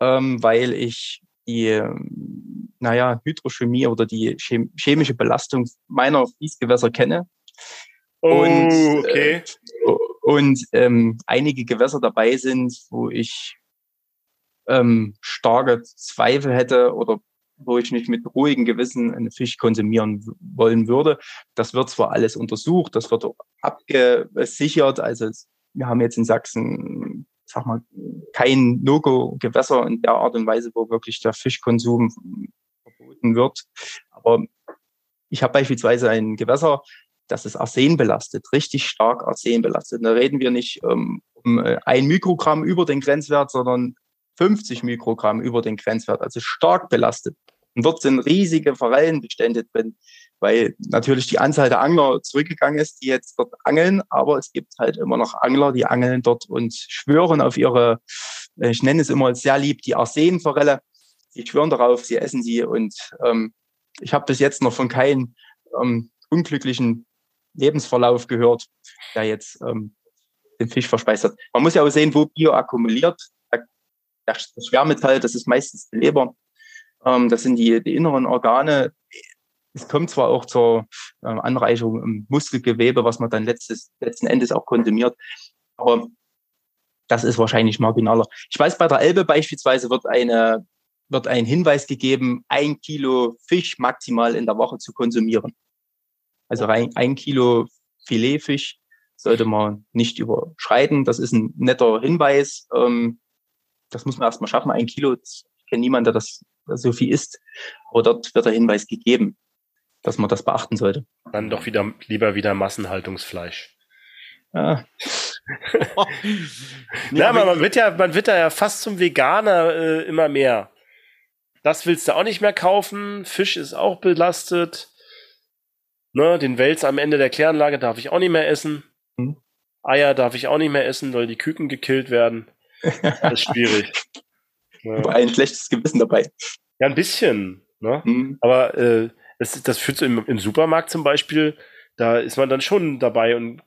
C: ähm, weil ich die, ähm, naja, Hydrochemie oder die chemische Belastung meiner Fließgewässer kenne.
A: Oh, und, okay. Äh,
C: und ähm, einige Gewässer dabei sind, wo ich ähm, starke Zweifel hätte oder wo ich nicht mit ruhigem Gewissen einen Fisch konsumieren wollen würde. Das wird zwar alles untersucht, das wird abgesichert. Also wir haben jetzt in Sachsen, sag mal, kein No-Go-Gewässer in der Art und Weise, wo wirklich der Fischkonsum verboten wird. Aber ich habe beispielsweise ein Gewässer, das ist Arsen belastet, richtig stark Arsen belastet. Da reden wir nicht ähm, um äh, ein Mikrogramm über den Grenzwert, sondern 50 Mikrogramm über den Grenzwert, also stark belastet. Und dort sind riesige Forellenbestände drin, weil natürlich die Anzahl der Angler zurückgegangen ist, die jetzt dort angeln, aber es gibt halt immer noch Angler, die angeln dort und schwören auf ihre, ich nenne es immer sehr lieb, die Arsenforelle. Sie schwören darauf, sie essen sie und ähm, ich habe bis jetzt noch von keinem ähm, unglücklichen Lebensverlauf gehört, der jetzt ähm, den Fisch verspeist hat. Man muss ja auch sehen, wo Bio akkumuliert das Schwermetall, das ist meistens die Leber. Ähm, das sind die, die inneren Organe. Es kommt zwar auch zur ähm, Anreicherung im Muskelgewebe, was man dann letztes, letzten Endes auch konsumiert, aber das ist wahrscheinlich marginaler. Ich weiß, bei der Elbe beispielsweise wird eine wird ein Hinweis gegeben, ein Kilo Fisch maximal in der Woche zu konsumieren. Also rein ein Kilo Filetfisch sollte man nicht überschreiten. Das ist ein netter Hinweis. Ähm, das muss man erstmal schaffen. Ein Kilo, ich kenne niemanden, der das so viel isst. Aber dort wird der Hinweis gegeben, dass man das beachten sollte.
A: Dann doch wieder lieber wieder Massenhaltungsfleisch.
C: Ja. *laughs*
A: nee, aber man wird ja, man wird da ja fast zum Veganer äh, immer mehr. Das willst du auch nicht mehr kaufen. Fisch ist auch belastet. Ne, den Wels am Ende der Kläranlage darf ich auch nicht mehr essen. Hm. Eier darf ich auch nicht mehr essen, weil die Küken gekillt werden. Das ist schwierig.
C: ja. ein schlechtes Gewissen dabei.
A: Ja, ein bisschen. Ne? Hm. Aber äh, das, das führt so im, im Supermarkt zum Beispiel, da ist man dann schon dabei und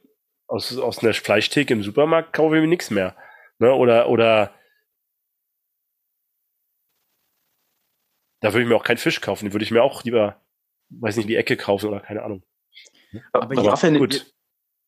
A: aus, aus einer Fleischtheke im Supermarkt kaufe ich mir nichts mehr. Ne? Oder, oder da würde ich mir auch keinen Fisch kaufen, den würde ich mir auch lieber, weiß nicht, in die Ecke kaufen oder keine Ahnung.
C: Aber, Aber ja, gut.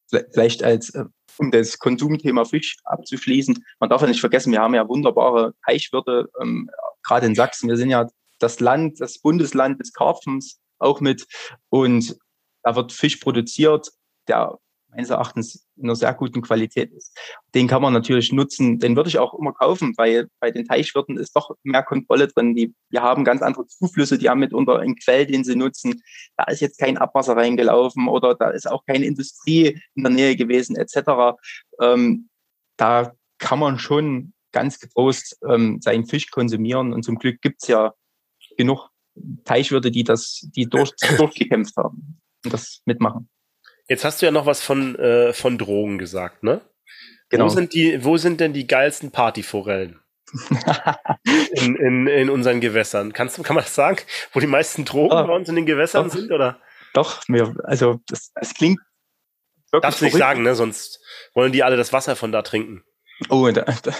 C: Vielleicht als, äh, um das Konsumthema Fisch abzuschließen, man darf ja nicht vergessen, wir haben ja wunderbare Teichwirte, ähm, gerade in Sachsen. Wir sind ja das Land, das Bundesland des Karpfens auch mit und da wird Fisch produziert, der meines Erachtens in einer sehr guten Qualität ist. Den kann man natürlich nutzen, den würde ich auch immer kaufen, weil bei den Teichwirten ist doch mehr Kontrolle drin. Die, wir haben ganz andere Zuflüsse, die haben mitunter einen Quell, den sie nutzen. Da ist jetzt kein Abwasser reingelaufen oder da ist auch keine Industrie in der Nähe gewesen etc. Ähm, da kann man schon ganz getrost ähm, seinen Fisch konsumieren und zum Glück gibt's ja genug Teichwirte, die das, die durch, *coughs* durchgekämpft haben und das mitmachen.
A: Jetzt hast du ja noch was von, äh, von Drogen gesagt, ne? Genau. Wo sind, die, wo sind denn die geilsten Partyforellen? *laughs* in, in, in unseren Gewässern. Kannst du, kann man das sagen? Wo die meisten Drogen oh, bei uns in den Gewässern doch, sind, oder?
C: Doch, mir, also das, das klingt
A: wirklich. Darfst du nicht sagen, ne? Sonst wollen die alle das Wasser von da trinken.
C: Oh, da, da,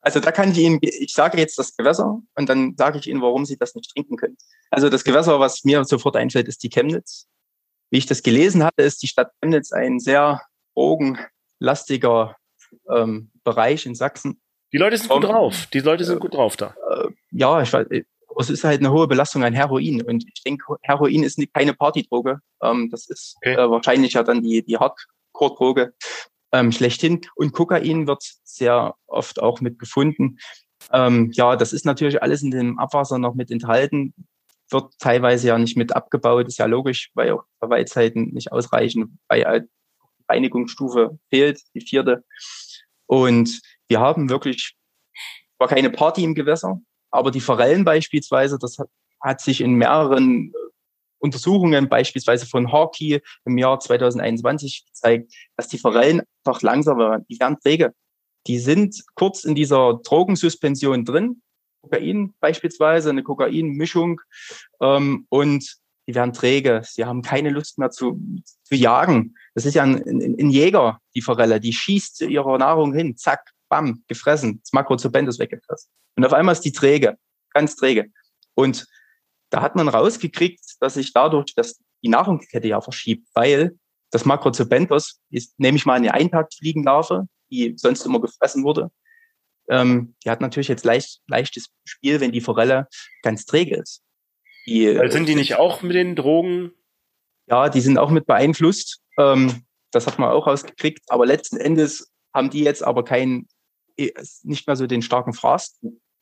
C: also da kann ich Ihnen, ich sage jetzt das Gewässer und dann sage ich Ihnen, warum Sie das nicht trinken können. Also das Gewässer, was mir sofort einfällt, ist die Chemnitz. Wie ich das gelesen hatte, ist die Stadt Chemnitz ein sehr drogenlastiger ähm, Bereich in Sachsen.
A: Die Leute sind gut um, drauf. Die Leute sind äh, gut drauf da.
C: Äh, ja, ich weiß, es ist halt eine hohe Belastung an Heroin. Und ich denke, Heroin ist keine Partydroge. Ähm, das ist okay. äh, wahrscheinlich ja dann die, die Hardcore-Droge ähm, schlechthin. Und Kokain wird sehr oft auch mit gefunden. Ähm, ja, das ist natürlich alles in dem Abwasser noch mit enthalten wird teilweise ja nicht mit abgebaut, ist ja logisch, weil auch Verweilzeiten nicht ausreichen, weil halt Reinigungsstufe fehlt, die vierte. Und wir haben wirklich, war keine Party im Gewässer, aber die Forellen beispielsweise, das hat, hat sich in mehreren Untersuchungen, beispielsweise von Hawkey im Jahr 2021 gezeigt, dass die Forellen einfach langsamer werden, die werden träge. Die sind kurz in dieser Drogensuspension drin, Kokain beispielsweise, eine Kokainmischung ähm, und die werden träge, sie haben keine Lust mehr zu, zu jagen. Das ist ja ein, ein, ein Jäger, die Forelle, die schießt zu ihrer Nahrung hin, zack, bam, gefressen, das Makrozobent ist weggefressen. Und auf einmal ist die träge, ganz träge. Und da hat man rausgekriegt, dass sich dadurch dass die Nahrungskette ja verschiebt, weil das Makrozobentos ist, nehme ich mal eine Eintagsfliegenlarve, die sonst immer gefressen wurde, ähm, die hat natürlich jetzt leicht, leichtes Spiel, wenn die Forelle ganz träge ist.
A: Die, also sind die nicht auch mit den Drogen?
C: Ja, die sind auch mit beeinflusst. Ähm, das hat man auch rausgekriegt. Aber letzten Endes haben die jetzt aber keinen, äh, nicht mehr so den starken Fraß.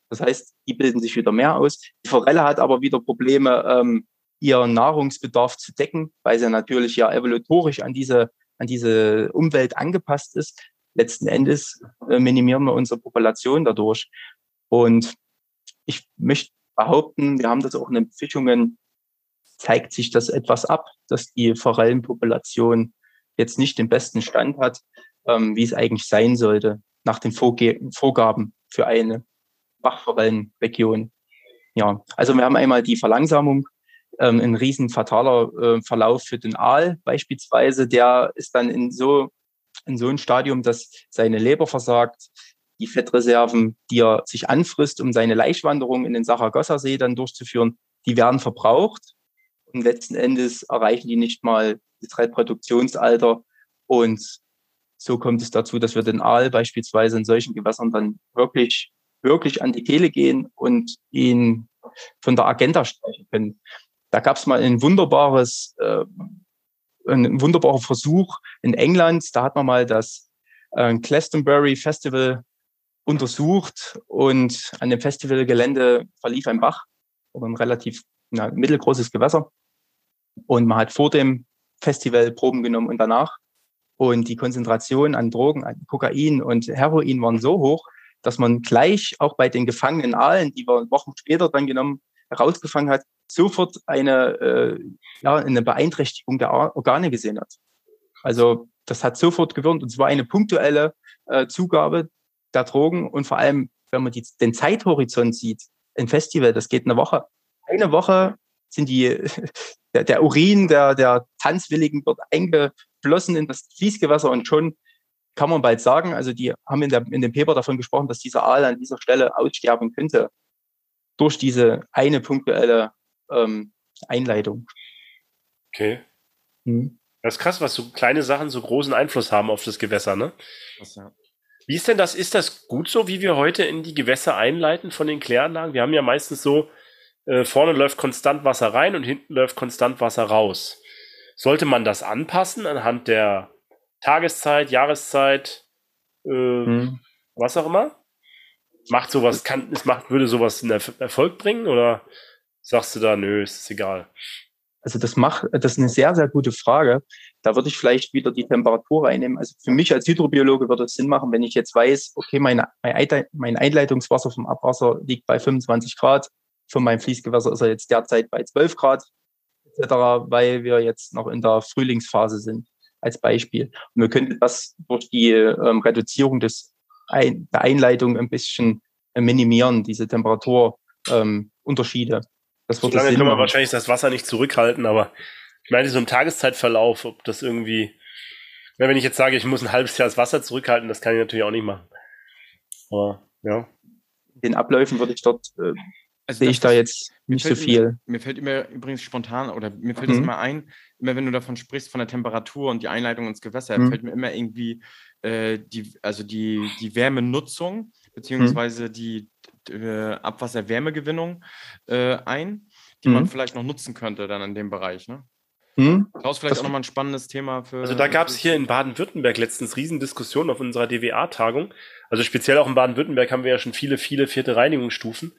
C: Das heißt, die bilden sich wieder mehr aus. Die Forelle hat aber wieder Probleme, ähm, ihren Nahrungsbedarf zu decken, weil sie natürlich ja evolutorisch an diese, an diese Umwelt angepasst ist letzten Endes äh, minimieren wir unsere Population dadurch. Und ich möchte behaupten, wir haben das auch in den Fischungen, zeigt sich das etwas ab, dass die Forellenpopulation jetzt nicht den besten Stand hat, ähm, wie es eigentlich sein sollte, nach den Vorge Vorgaben für eine Bachforellenregion. Ja, also wir haben einmal die Verlangsamung, ähm, ein riesen fataler äh, Verlauf für den Aal beispielsweise, der ist dann in so in so ein Stadium, dass seine Leber versagt, die Fettreserven, die er sich anfrisst, um seine Laichwanderung in den Saragossa-See dann durchzuführen, die werden verbraucht. Und letzten Endes erreichen die nicht mal das Reproduktionsalter. Und so kommt es dazu, dass wir den Aal beispielsweise in solchen Gewässern dann wirklich, wirklich an die Kehle gehen und ihn von der Agenda streichen können. Da gab es mal ein wunderbares äh, ein wunderbarer Versuch in England. Da hat man mal das äh, Glastonbury Festival untersucht und an dem Festivalgelände verlief ein Bach ein relativ na, mittelgroßes Gewässer. Und man hat vor dem Festival Proben genommen und danach. Und die Konzentration an Drogen, an Kokain und Heroin waren so hoch, dass man gleich auch bei den gefangenen Aalen, die wir Wochen später dann genommen, herausgefangen hat, sofort eine, äh, ja, eine Beeinträchtigung der Organe gesehen hat. Also das hat sofort gewirkt und zwar eine punktuelle äh, Zugabe der Drogen und vor allem, wenn man die, den Zeithorizont sieht, ein Festival, das geht eine Woche. Eine Woche sind die, *laughs* der, der Urin der, der Tanzwilligen wird eingeflossen in das Fließgewässer und schon kann man bald sagen, also die haben in, der, in dem Paper davon gesprochen, dass dieser Aal an dieser Stelle aussterben könnte durch diese eine punktuelle ähm, Einleitung.
A: Okay. Hm. Das ist krass, was so kleine Sachen so großen Einfluss haben auf das Gewässer, ne? Das, ja. Wie ist denn das? Ist das gut so, wie wir heute in die Gewässer einleiten von den Kläranlagen? Wir haben ja meistens so, äh, vorne läuft konstant Wasser rein und hinten läuft konstant Wasser raus. Sollte man das anpassen anhand der Tageszeit, Jahreszeit, äh, hm. was auch immer? Macht sowas, kann, es macht, würde sowas einen Erfolg bringen oder sagst du da, nö, ist egal?
C: Also das macht, das ist eine sehr, sehr gute Frage. Da würde ich vielleicht wieder die Temperatur reinnehmen. Also für mich als Hydrobiologe würde es Sinn machen, wenn ich jetzt weiß, okay, mein, mein Einleitungswasser vom Abwasser liegt bei 25 Grad, von meinem Fließgewässer ist er jetzt derzeit bei 12 Grad, etc., weil wir jetzt noch in der Frühlingsphase sind, als Beispiel. Und wir könnten das durch die ähm, Reduzierung des ein, der Einleitung ein bisschen minimieren, diese Temperaturunterschiede. Ähm,
A: das wird so lange kann man wahrscheinlich das Wasser nicht zurückhalten, aber ich meine, so im Tageszeitverlauf, ob das irgendwie, wenn ich jetzt sage, ich muss ein halbes Jahr das Wasser zurückhalten, das kann ich natürlich auch nicht machen.
C: Aber, ja. Den Abläufen würde ich dort, äh, also sehe ich da jetzt nicht so viel.
B: Mir, mir, fällt immer übrigens spontan, oder mir fällt mhm. das immer ein, immer wenn du davon sprichst, von der Temperatur und die Einleitung ins Gewässer, mhm. fällt mir immer irgendwie äh, die, also die, die Wärmenutzung, beziehungsweise mhm. die äh, Abwasserwärmegewinnung äh, ein, die man mhm. vielleicht noch nutzen könnte dann in dem Bereich. Ne? Hm? Klaus, vielleicht das, auch nochmal ein spannendes Thema für.
A: Also da gab es hier in Baden-Württemberg letztens Riesendiskussionen auf unserer DWA-Tagung. Also speziell auch in Baden-Württemberg haben wir ja schon viele, viele vierte Reinigungsstufen.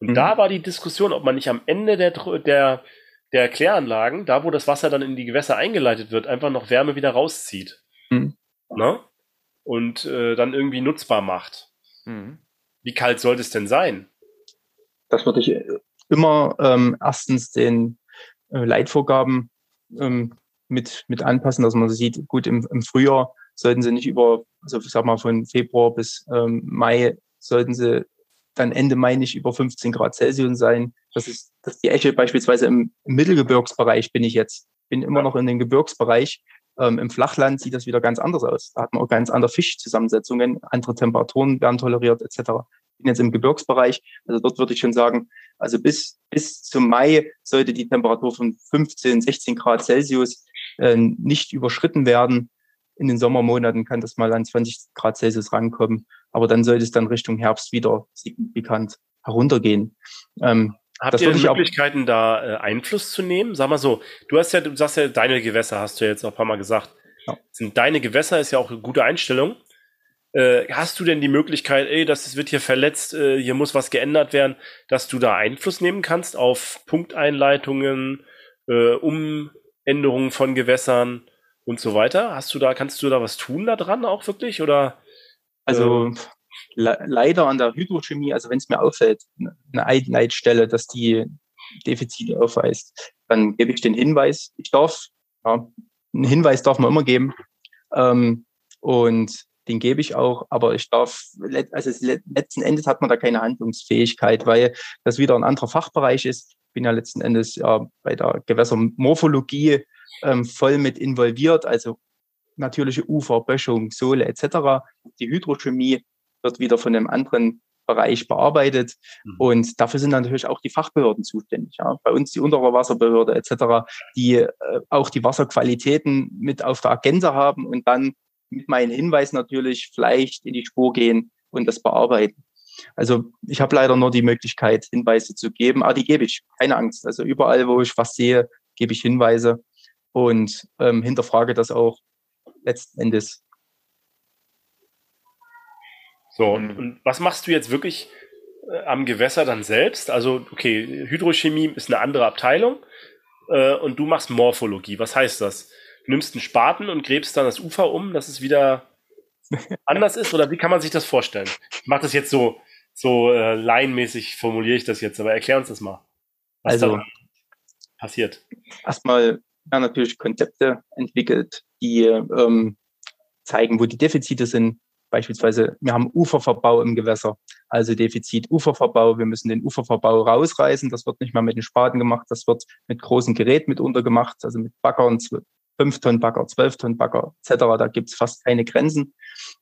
A: Und mhm. da war die Diskussion, ob man nicht am Ende der, der, der Kläranlagen, da wo das Wasser dann in die Gewässer eingeleitet wird, einfach noch Wärme wieder rauszieht. Mhm. Ne? Und äh, dann irgendwie nutzbar macht. Mhm. Wie kalt sollte es denn sein?
C: Das würde ich immer ähm, erstens den äh, Leitvorgaben ähm, mit, mit anpassen, dass man sieht, gut, im, im Frühjahr sollten sie nicht über, also ich sag mal von Februar bis ähm, Mai sollten sie dann Ende Mai nicht über 15 Grad Celsius sein. Das ist, das ist die Eche beispielsweise im, im Mittelgebirgsbereich bin ich jetzt, bin immer noch in den Gebirgsbereich. Ähm, Im Flachland sieht das wieder ganz anders aus. Da hat man auch ganz andere Fischzusammensetzungen, andere Temperaturen werden toleriert etc. Bin jetzt im Gebirgsbereich, also dort würde ich schon sagen, also bis, bis zum Mai sollte die Temperatur von 15, 16 Grad Celsius äh, nicht überschritten werden. In den Sommermonaten kann das mal an 20 Grad Celsius rankommen, aber dann sollte es dann Richtung Herbst wieder signifikant heruntergehen.
A: Ähm, Habt das ihr Möglichkeiten, da äh, Einfluss zu nehmen? Sag mal so, du hast ja, du sagst ja, deine Gewässer hast du jetzt auch ein paar Mal gesagt. Ja. Sind deine Gewässer ist ja auch eine gute Einstellung. Äh, hast du denn die Möglichkeit, ey, das wird hier verletzt, äh, hier muss was geändert werden, dass du da Einfluss nehmen kannst auf Punkteinleitungen, äh, Umänderungen von Gewässern und so weiter? Hast du da, kannst du da was tun da dran auch wirklich oder?
C: Also äh, leider an der Hydrochemie, also wenn es mir auffällt, eine Einleitstelle, dass die Defizite aufweist, dann gebe ich den Hinweis. Ich darf, ja, einen Hinweis darf man immer geben. Ähm, und den gebe ich auch, aber ich darf, also letzten Endes hat man da keine Handlungsfähigkeit, weil das wieder ein anderer Fachbereich ist. Ich bin ja letzten Endes ja bei der Gewässermorphologie ähm, voll mit involviert, also natürliche Ufer, Böschung, Sohle etc. Die Hydrochemie wird wieder von einem anderen Bereich bearbeitet. Mhm. Und dafür sind natürlich auch die Fachbehörden zuständig. Ja. Bei uns die Unterwasserbehörde etc., die äh, auch die Wasserqualitäten mit auf der Agenda haben und dann mit meinen Hinweis natürlich vielleicht in die Spur gehen und das bearbeiten. Also ich habe leider nur die Möglichkeit, Hinweise zu geben, aber die gebe ich, keine Angst. Also überall, wo ich was sehe, gebe ich Hinweise und ähm, hinterfrage das auch letzten Endes
A: so, und, und was machst du jetzt wirklich äh, am Gewässer dann selbst? Also, okay, Hydrochemie ist eine andere Abteilung äh, und du machst Morphologie. Was heißt das? Du nimmst einen Spaten und gräbst dann das Ufer um, dass es wieder *laughs* anders ist? Oder wie kann man sich das vorstellen? Ich mache das jetzt so, so äh, laienmäßig, formuliere ich das jetzt, aber erklär uns das mal.
C: Was also,
A: passiert.
C: Erstmal werden natürlich Konzepte entwickelt, die ähm, zeigen, wo die Defizite sind. Beispielsweise, wir haben Uferverbau im Gewässer, also Defizit Uferverbau. Wir müssen den Uferverbau rausreißen. Das wird nicht mehr mit den Spaten gemacht, das wird mit großen Geräten mitunter gemacht, also mit Baggern, 5 Tonnen Bagger, 12 Tonnen Bagger etc. Da gibt es fast keine Grenzen.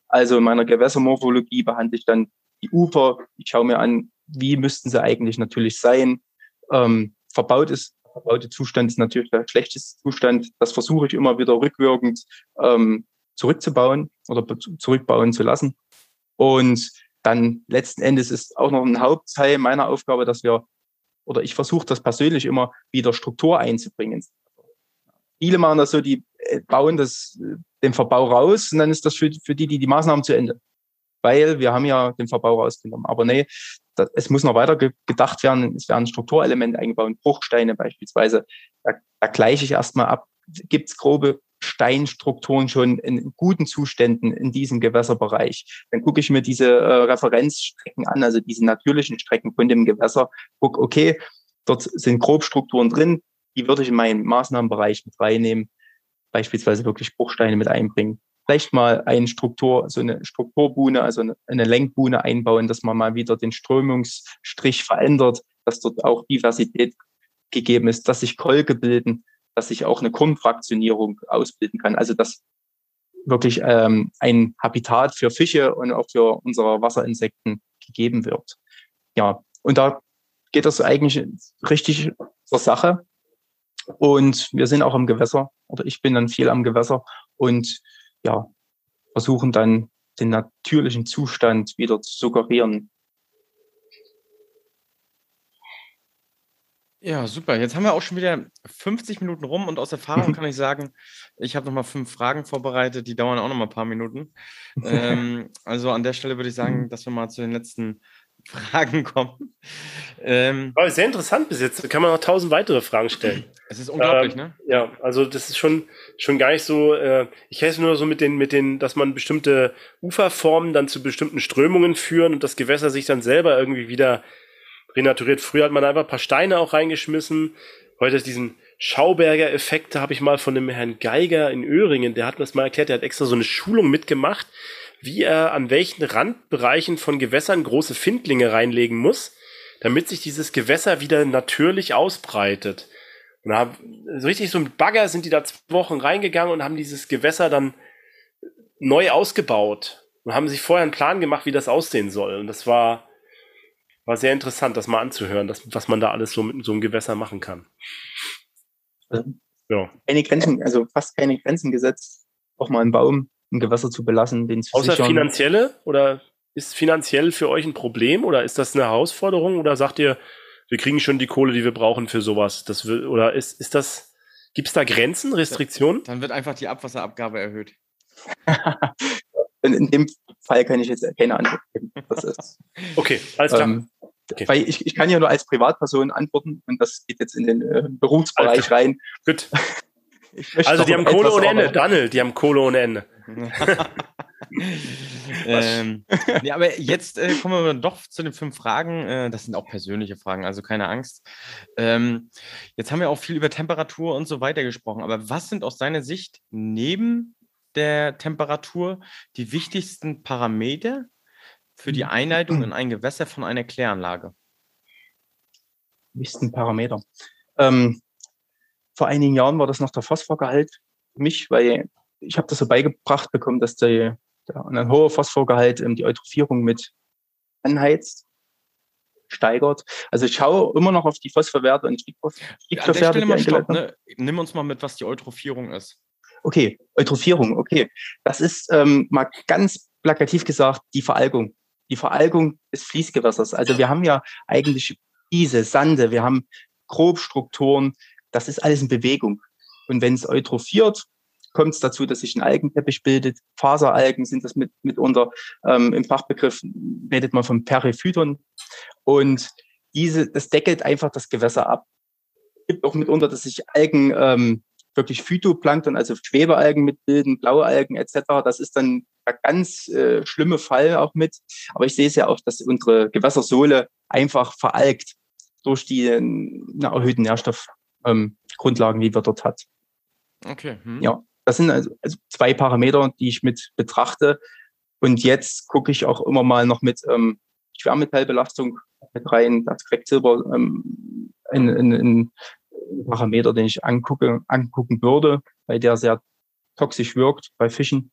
C: Also in meiner Gewässermorphologie behandle ich dann die Ufer. Ich schaue mir an, wie müssten sie eigentlich natürlich sein. Ähm, verbaut ist, verbaute Zustand ist natürlich der schlechteste Zustand. Das versuche ich immer wieder rückwirkend ähm, zurückzubauen oder zurückbauen zu lassen. Und dann letzten Endes ist auch noch ein Hauptteil meiner Aufgabe, dass wir, oder ich versuche das persönlich immer wieder Struktur einzubringen. Viele machen das so, die äh, bauen das, äh, den Verbau raus und dann ist das für, für die, die die Maßnahmen zu Ende. Weil wir haben ja den Verbau rausgenommen. Aber nee, das, es muss noch weiter gedacht werden. Es werden Strukturelemente eingebaut, Bruchsteine beispielsweise. Da, da gleiche ich erstmal ab. Gibt es grobe Steinstrukturen schon in guten Zuständen in diesem Gewässerbereich. Dann gucke ich mir diese äh, Referenzstrecken an, also diese natürlichen Strecken von dem Gewässer. Guck, okay, dort sind Grobstrukturen drin, die würde ich in meinen Maßnahmenbereich mit reinnehmen, beispielsweise wirklich Bruchsteine mit einbringen. Vielleicht mal eine Struktur, so eine Strukturbuhne, also eine, eine Lenkbuhne einbauen, dass man mal wieder den Strömungsstrich verändert, dass dort auch Diversität gegeben ist, dass sich Kolke bilden, dass sich auch eine Kornfraktionierung ausbilden kann. Also dass wirklich ähm, ein Habitat für Fische und auch für unsere Wasserinsekten gegeben wird. Ja, und da geht das eigentlich richtig zur Sache. Und wir sind auch am Gewässer, oder ich bin dann viel am Gewässer und ja, versuchen dann den natürlichen Zustand wieder zu suggerieren.
B: Ja, super. Jetzt haben wir auch schon wieder 50 Minuten rum und aus Erfahrung kann ich sagen, ich habe nochmal fünf Fragen vorbereitet, die dauern auch nochmal ein paar Minuten. *laughs* ähm, also an der Stelle würde ich sagen, dass wir mal zu den letzten *laughs* Fragen kommen.
A: Ähm, Aber sehr interessant bis jetzt. Da kann man noch tausend weitere Fragen stellen.
B: Es ist unglaublich,
A: ähm,
B: ne?
A: Ja, also das ist schon, schon gar nicht so, äh, ich helfe nur so mit den, mit den, dass man bestimmte Uferformen dann zu bestimmten Strömungen führen und das Gewässer sich dann selber irgendwie wieder renaturiert. Früher hat man einfach ein paar Steine auch reingeschmissen. Heute ist diesen Schauberger Effekt, da habe ich mal von dem Herrn Geiger in Öhringen, der hat mir das mal erklärt, der hat extra so eine Schulung mitgemacht, wie er an welchen Randbereichen von Gewässern große Findlinge reinlegen muss, damit sich dieses Gewässer wieder natürlich ausbreitet. Und haben, so richtig so mit Bagger sind die da zwei Wochen reingegangen und haben dieses Gewässer dann neu ausgebaut und haben sich vorher einen Plan gemacht, wie das aussehen soll. Und das war, war sehr interessant, das mal anzuhören, das, was man da alles so mit so einem Gewässer machen kann.
C: Ja. Keine Grenzen, also fast keine Grenzen gesetzt. Auch mal einen Baum im Gewässer zu belassen, den zu
A: Außer sichern. finanzielle oder ist finanziell für euch ein Problem oder ist das eine Herausforderung oder sagt ihr, wir kriegen schon die Kohle, die wir brauchen für sowas? Das will, oder ist, ist das, gibt es da Grenzen, Restriktionen?
B: Dann wird einfach die Abwasserabgabe erhöht. *laughs*
C: in, in, dem Fall kann ich jetzt keine Antwort geben. *laughs*
A: okay, alles klar. Ähm,
C: okay. Weil ich, ich kann ja nur als Privatperson antworten und das geht jetzt in den äh, Berufsbereich rein.
A: Gut. *laughs* Also die haben Kohle ohne Ende, Daniel, die haben Kohle ohne Ende. *laughs*
B: ähm, ja, aber jetzt äh, kommen wir doch zu den fünf Fragen. Äh, das sind auch persönliche Fragen, also keine Angst. Ähm, jetzt haben wir auch viel über Temperatur und so weiter gesprochen. Aber was sind aus deiner Sicht neben der Temperatur die wichtigsten Parameter für die Einleitung in ein Gewässer von einer Kläranlage?
C: Wichtigsten Parameter. Ähm, vor einigen Jahren war das noch der Phosphorgehalt für mich, weil ich habe das so beigebracht bekommen, dass der, der ein hoher Phosphorgehalt ähm, die Eutrophierung mit anheizt, steigert. Also ich schaue immer noch auf die Phosphorwerte und
B: Stickstoffwerte. An Stopp, ne? Nimm uns mal mit, was die Eutrophierung ist.
C: Okay, Eutrophierung, okay. Das ist ähm, mal ganz plakativ gesagt die Veralgung. Die Veralgung des Fließgewässers. Also wir haben ja eigentlich Wiese, Sande, wir haben Grobstrukturen, das ist alles in Bewegung. Und wenn es eutrophiert, kommt es dazu, dass sich ein Algenteppich bildet. Faseralgen sind das mit, mitunter. Ähm, Im Fachbegriff redet man vom Periphyton. Und diese, das deckelt einfach das Gewässer ab. Es gibt auch mitunter, dass sich Algen ähm, wirklich Phytoplankton, also Schwebealgen mitbilden, blaue Algen etc. Das ist dann der ganz äh, schlimme Fall auch mit. Aber ich sehe es ja auch, dass unsere Gewässersohle einfach veralgt durch die äh, erhöhten Nährstoffgrundlagen, ähm, die wir dort hat.
B: Okay. Hm.
C: Ja, das sind also, also, zwei Parameter, die ich mit betrachte. Und jetzt gucke ich auch immer mal noch mit ähm, Schwermetallbelastung mit rein, das Quecksilber ähm, in, in, in Parameter, den ich angucke, angucken würde, weil der sehr toxisch wirkt bei Fischen.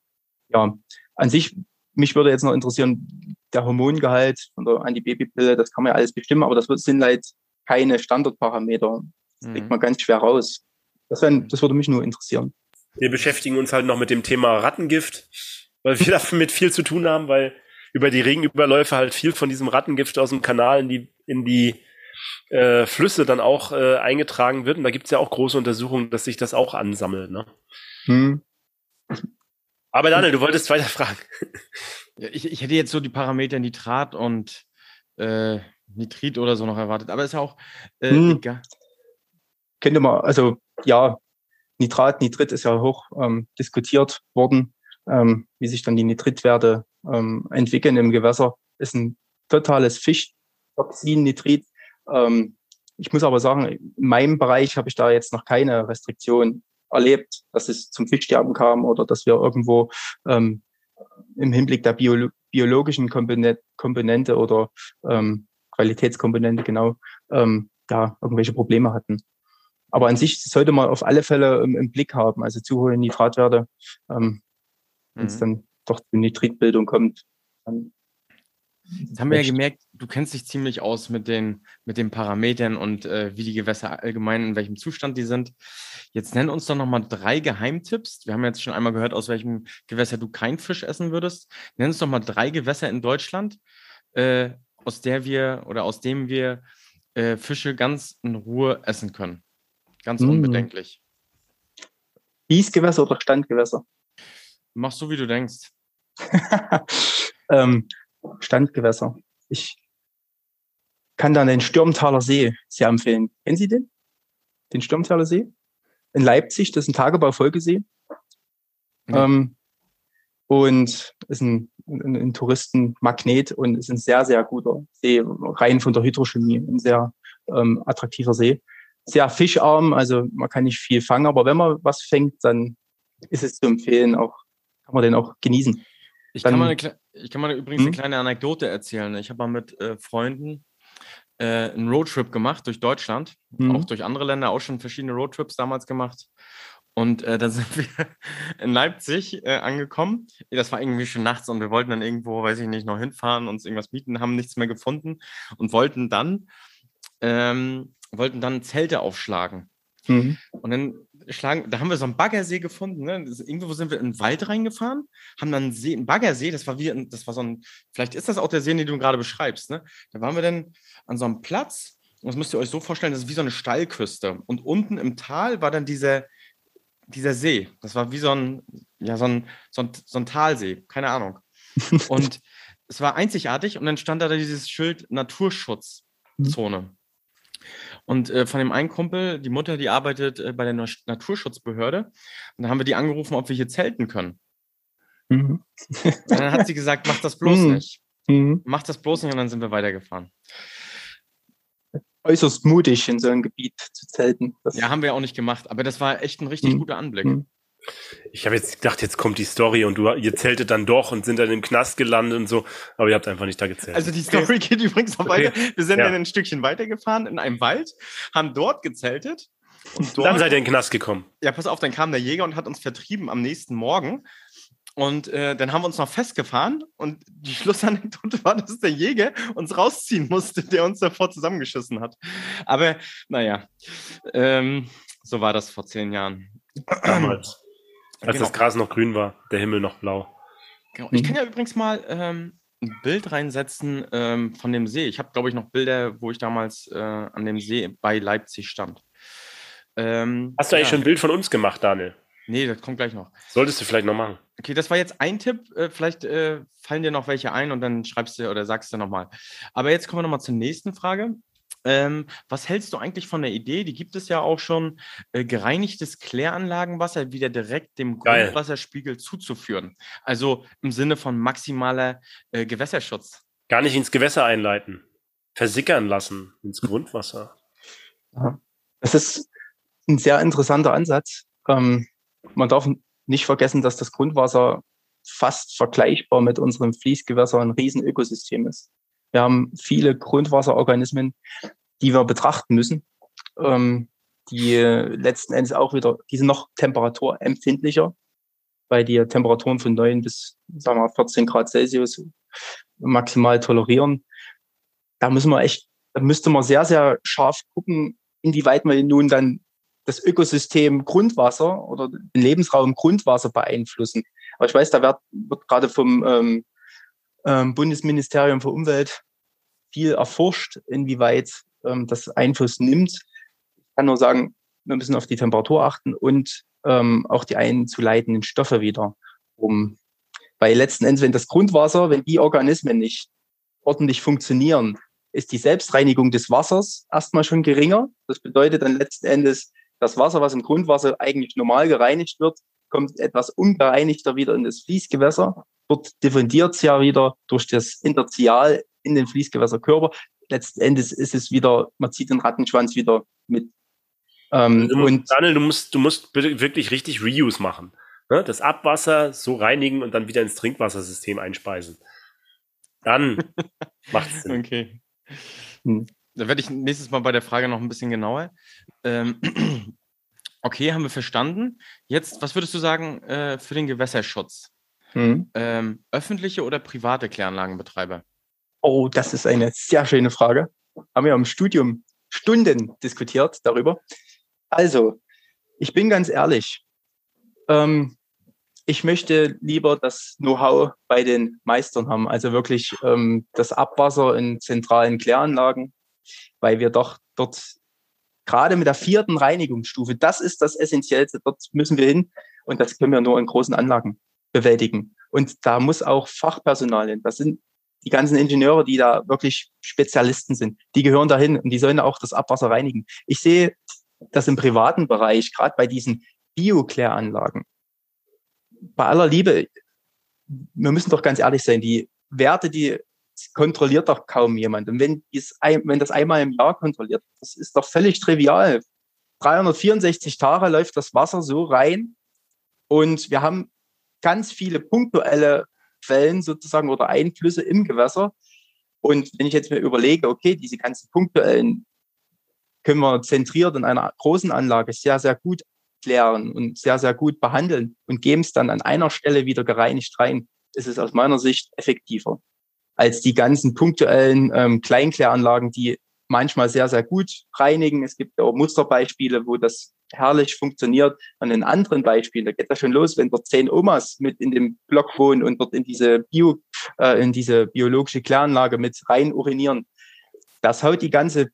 C: Ja, an sich, mich würde jetzt noch interessieren, der Hormongehalt von der Antibabypille, das kann man ja alles bestimmen, aber das sind halt keine Standardparameter. Das kriegt mhm. man ganz schwer raus. Das, wär, das würde mich nur interessieren.
A: Wir beschäftigen uns halt noch mit dem Thema Rattengift, weil wir *laughs* damit viel zu tun haben, weil über die Regenüberläufe halt viel von diesem Rattengift aus dem Kanal in die, in die äh, Flüsse dann auch äh, eingetragen wird. Und da gibt es ja auch große Untersuchungen, dass sich das auch ansammelt. Ne? Hm. Aber Daniel, du wolltest weiter fragen. *laughs*
B: Ja, ich, ich hätte jetzt so die Parameter Nitrat und äh, Nitrit oder so noch erwartet, aber ist ja auch äh, hm. egal.
C: Könnte man, also ja, Nitrat, Nitrit ist ja hoch ähm, diskutiert worden, ähm, wie sich dann die Nitritwerte ähm, entwickeln im Gewässer. Ist ein totales Fischtoxin, Nitrit. Ähm, ich muss aber sagen, in meinem Bereich habe ich da jetzt noch keine Restriktion erlebt, dass es zum Fischsterben kam oder dass wir irgendwo ähm, im Hinblick der Bio biologischen Komponente oder ähm, Qualitätskomponente genau ähm, ja, irgendwelche Probleme hatten. Aber an sich sollte man auf alle Fälle im, im Blick haben, also zu hohe Nitratwerte, ähm, wenn es mhm. dann doch zur Nitritbildung kommt, dann
B: Jetzt haben wir ja gemerkt, du kennst dich ziemlich aus mit den, mit den Parametern und äh, wie die Gewässer allgemein, in welchem Zustand die sind. Jetzt nenn uns doch nochmal drei Geheimtipps. Wir haben jetzt schon einmal gehört, aus welchem Gewässer du kein Fisch essen würdest. Nenn uns doch mal drei Gewässer in Deutschland, äh, aus der wir oder aus dem wir äh, Fische ganz in Ruhe essen können. Ganz mm. unbedenklich.
C: Fließgewässer oder Standgewässer?
B: Mach so, wie du denkst. *laughs*
C: ähm, Standgewässer. Ich kann dann den Stürmtaler See sehr empfehlen. Kennen Sie den? Den Stürmtaler See? In Leipzig, das ist ein Tagebaufolgesee. Mhm. Ähm, und ist ein, ein, ein, Touristenmagnet und ist ein sehr, sehr guter See, rein von der Hydrochemie, ein sehr ähm, attraktiver See. Sehr fischarm, also man kann nicht viel fangen, aber wenn man was fängt, dann ist es zu empfehlen, auch kann man den auch genießen.
B: Ich kann, mal eine, ich kann mal übrigens hm? eine kleine Anekdote erzählen. Ich habe mal mit äh, Freunden äh, einen Roadtrip gemacht durch Deutschland, hm. auch durch andere Länder, auch schon verschiedene Roadtrips damals gemacht. Und äh, dann *laughs* sind wir in Leipzig äh, angekommen. Das war irgendwie schon nachts und wir wollten dann irgendwo, weiß ich nicht, noch hinfahren, uns irgendwas mieten, haben nichts mehr gefunden und wollten dann, ähm, wollten dann Zelte aufschlagen. Mhm. Und dann schlagen, da haben wir so einen Baggersee gefunden. Ne? Irgendwo sind wir in den Wald reingefahren, haben dann einen, See, einen Baggersee, das war wie, das war so ein, vielleicht ist das auch der See, den du gerade beschreibst. Ne? Da waren wir dann an so einem Platz, und das müsst ihr euch so vorstellen, das ist wie so eine Steilküste. Und unten im Tal war dann dieser, dieser See. Das war wie so ein, ja, so ein, so ein, so ein Talsee, keine Ahnung. *laughs* Und es war einzigartig und dann stand da dieses Schild Naturschutzzone. Mhm. Und äh, von dem einen Kumpel, die Mutter, die arbeitet äh, bei der Naturschutzbehörde. Und da haben wir die angerufen, ob wir hier zelten können. Mhm. und dann hat sie gesagt, mach das bloß mhm. nicht. Mhm. Mach das bloß nicht und dann sind wir weitergefahren.
C: Äußerst mutig in so einem Gebiet zu zelten.
B: Das ja, haben wir auch nicht gemacht, aber das war echt ein richtig mhm. guter Anblick.
A: Ich habe jetzt gedacht, jetzt kommt die Story und du, ihr zeltet dann doch und sind dann im Knast gelandet und so, aber ihr habt einfach nicht da gezählt.
B: Also die Story geht übrigens noch weiter. Wir sind ja. dann ein Stückchen weitergefahren in einem Wald, haben dort gezeltet.
A: Und dort, dann seid ihr in den Knast gekommen.
B: Ja, pass auf, dann kam der Jäger und hat uns vertrieben am nächsten Morgen. Und äh, dann haben wir uns noch festgefahren und die Schlussanekdote war, dass der Jäger uns rausziehen musste, der uns davor zusammengeschissen hat. Aber naja, ähm, so war das vor zehn Jahren.
A: Damals. Als genau. das Gras noch grün war, der Himmel noch blau.
B: Genau. Ich kann ja übrigens mal ähm, ein Bild reinsetzen ähm, von dem See. Ich habe, glaube ich, noch Bilder, wo ich damals äh, an dem See bei Leipzig stand.
A: Ähm, Hast du eigentlich ja. schon ein Bild von uns gemacht, Daniel?
B: Nee, das kommt gleich noch.
A: Solltest du vielleicht noch machen.
B: Okay, das war jetzt ein Tipp. Äh, vielleicht äh, fallen dir noch welche ein und dann schreibst du oder sagst du nochmal. Aber jetzt kommen wir nochmal zur nächsten Frage. Ähm, was hältst du eigentlich von der Idee? Die gibt es ja auch schon, äh, gereinigtes Kläranlagenwasser wieder direkt dem Geil. Grundwasserspiegel zuzuführen. Also im Sinne von maximaler äh, Gewässerschutz.
A: Gar nicht ins Gewässer einleiten. Versickern lassen ins Grundwasser.
C: Das ist ein sehr interessanter Ansatz. Ähm, man darf nicht vergessen, dass das Grundwasser fast vergleichbar mit unserem Fließgewässer ein Riesenökosystem ist. Wir haben viele Grundwasserorganismen, die wir betrachten müssen, ähm, die letzten Endes auch wieder, die sind noch temperaturempfindlicher, weil die Temperaturen von 9 bis sagen wir, 14 Grad Celsius maximal tolerieren. Da müssen wir echt, da müsste man sehr, sehr scharf gucken, inwieweit man nun dann das Ökosystem Grundwasser oder den Lebensraum Grundwasser beeinflussen. Aber ich weiß, da wird, wird gerade vom ähm, ähm, Bundesministerium für Umwelt viel erforscht, inwieweit ähm, das Einfluss nimmt. Ich kann nur sagen, wir müssen auf die Temperatur achten und ähm, auch die einzuleitenden Stoffe wieder um. Weil letzten Endes, wenn das Grundwasser, wenn die Organismen nicht ordentlich funktionieren, ist die Selbstreinigung des Wassers erstmal schon geringer. Das bedeutet dann letzten Endes, das Wasser, was im Grundwasser eigentlich normal gereinigt wird, kommt etwas ungereinigter wieder in das Fließgewässer. Dort diffundiert es ja wieder durch das Interzial in den Fließgewässerkörper. Letzten Endes ist es wieder, man zieht den Rattenschwanz wieder mit.
A: Ähm, du, und Daniel, du musst, du musst wirklich richtig Reuse machen. Ne? Das Abwasser so reinigen und dann wieder ins Trinkwassersystem einspeisen. Dann *laughs* macht es Sinn.
B: Okay. Hm. Da werde ich nächstes Mal bei der Frage noch ein bisschen genauer. Ähm, *clears throat* okay, haben wir verstanden. Jetzt, was würdest du sagen äh, für den Gewässerschutz? Hm. Ähm, öffentliche oder private Kläranlagenbetreiber?
C: Oh, das ist eine sehr schöne Frage. Haben wir im Studium Stunden diskutiert darüber. Also, ich bin ganz ehrlich. Ähm, ich möchte lieber das Know-how bei den Meistern haben, also wirklich ähm, das Abwasser in zentralen Kläranlagen, weil wir doch dort gerade mit der vierten Reinigungsstufe, das ist das Essentiellste, dort müssen wir hin und das können wir nur in großen Anlagen bewältigen. Und da muss auch Fachpersonal hin. Das sind die ganzen Ingenieure, die da wirklich Spezialisten sind. Die gehören dahin und die sollen auch das Abwasser reinigen. Ich sehe das im privaten Bereich, gerade bei diesen Biokläranlagen. Bei aller Liebe, wir müssen doch ganz ehrlich sein, die Werte, die kontrolliert doch kaum jemand. Und wenn, dies, wenn das einmal im Jahr kontrolliert, das ist doch völlig trivial. 364 Tage läuft das Wasser so rein und wir haben ganz viele punktuelle Quellen sozusagen oder Einflüsse im Gewässer. Und wenn ich jetzt mir überlege, okay, diese ganzen punktuellen können wir zentriert in einer großen Anlage sehr, sehr gut klären und sehr, sehr gut behandeln und geben es dann an einer Stelle wieder gereinigt rein, ist es aus meiner Sicht effektiver als die ganzen punktuellen ähm, Kleinkläranlagen, die manchmal sehr, sehr gut reinigen. Es gibt auch Musterbeispiele, wo das herrlich funktioniert. An den anderen Beispielen, da geht das schon los, wenn dort zehn Omas mit in dem Block wohnen und dort in diese Bio, äh, in diese biologische Kläranlage mit rein urinieren. Das haut die ganze,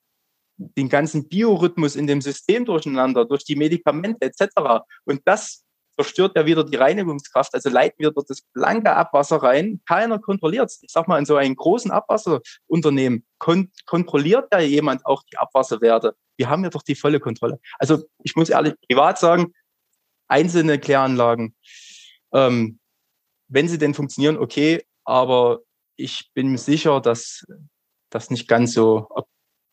C: den ganzen Biorhythmus in dem System durcheinander, durch die Medikamente etc. Und das zerstört ja wieder die Reinigungskraft. Also leiten wir dort das blanke Abwasser rein. Keiner kontrolliert es. Ich sag mal, in so einem großen Abwasserunternehmen kon kontrolliert ja jemand auch die Abwasserwerte. Wir haben ja doch die volle Kontrolle. Also ich muss ehrlich privat sagen, einzelne Kläranlagen, ähm, wenn sie denn funktionieren, okay, aber ich bin mir sicher, dass das nicht ganz so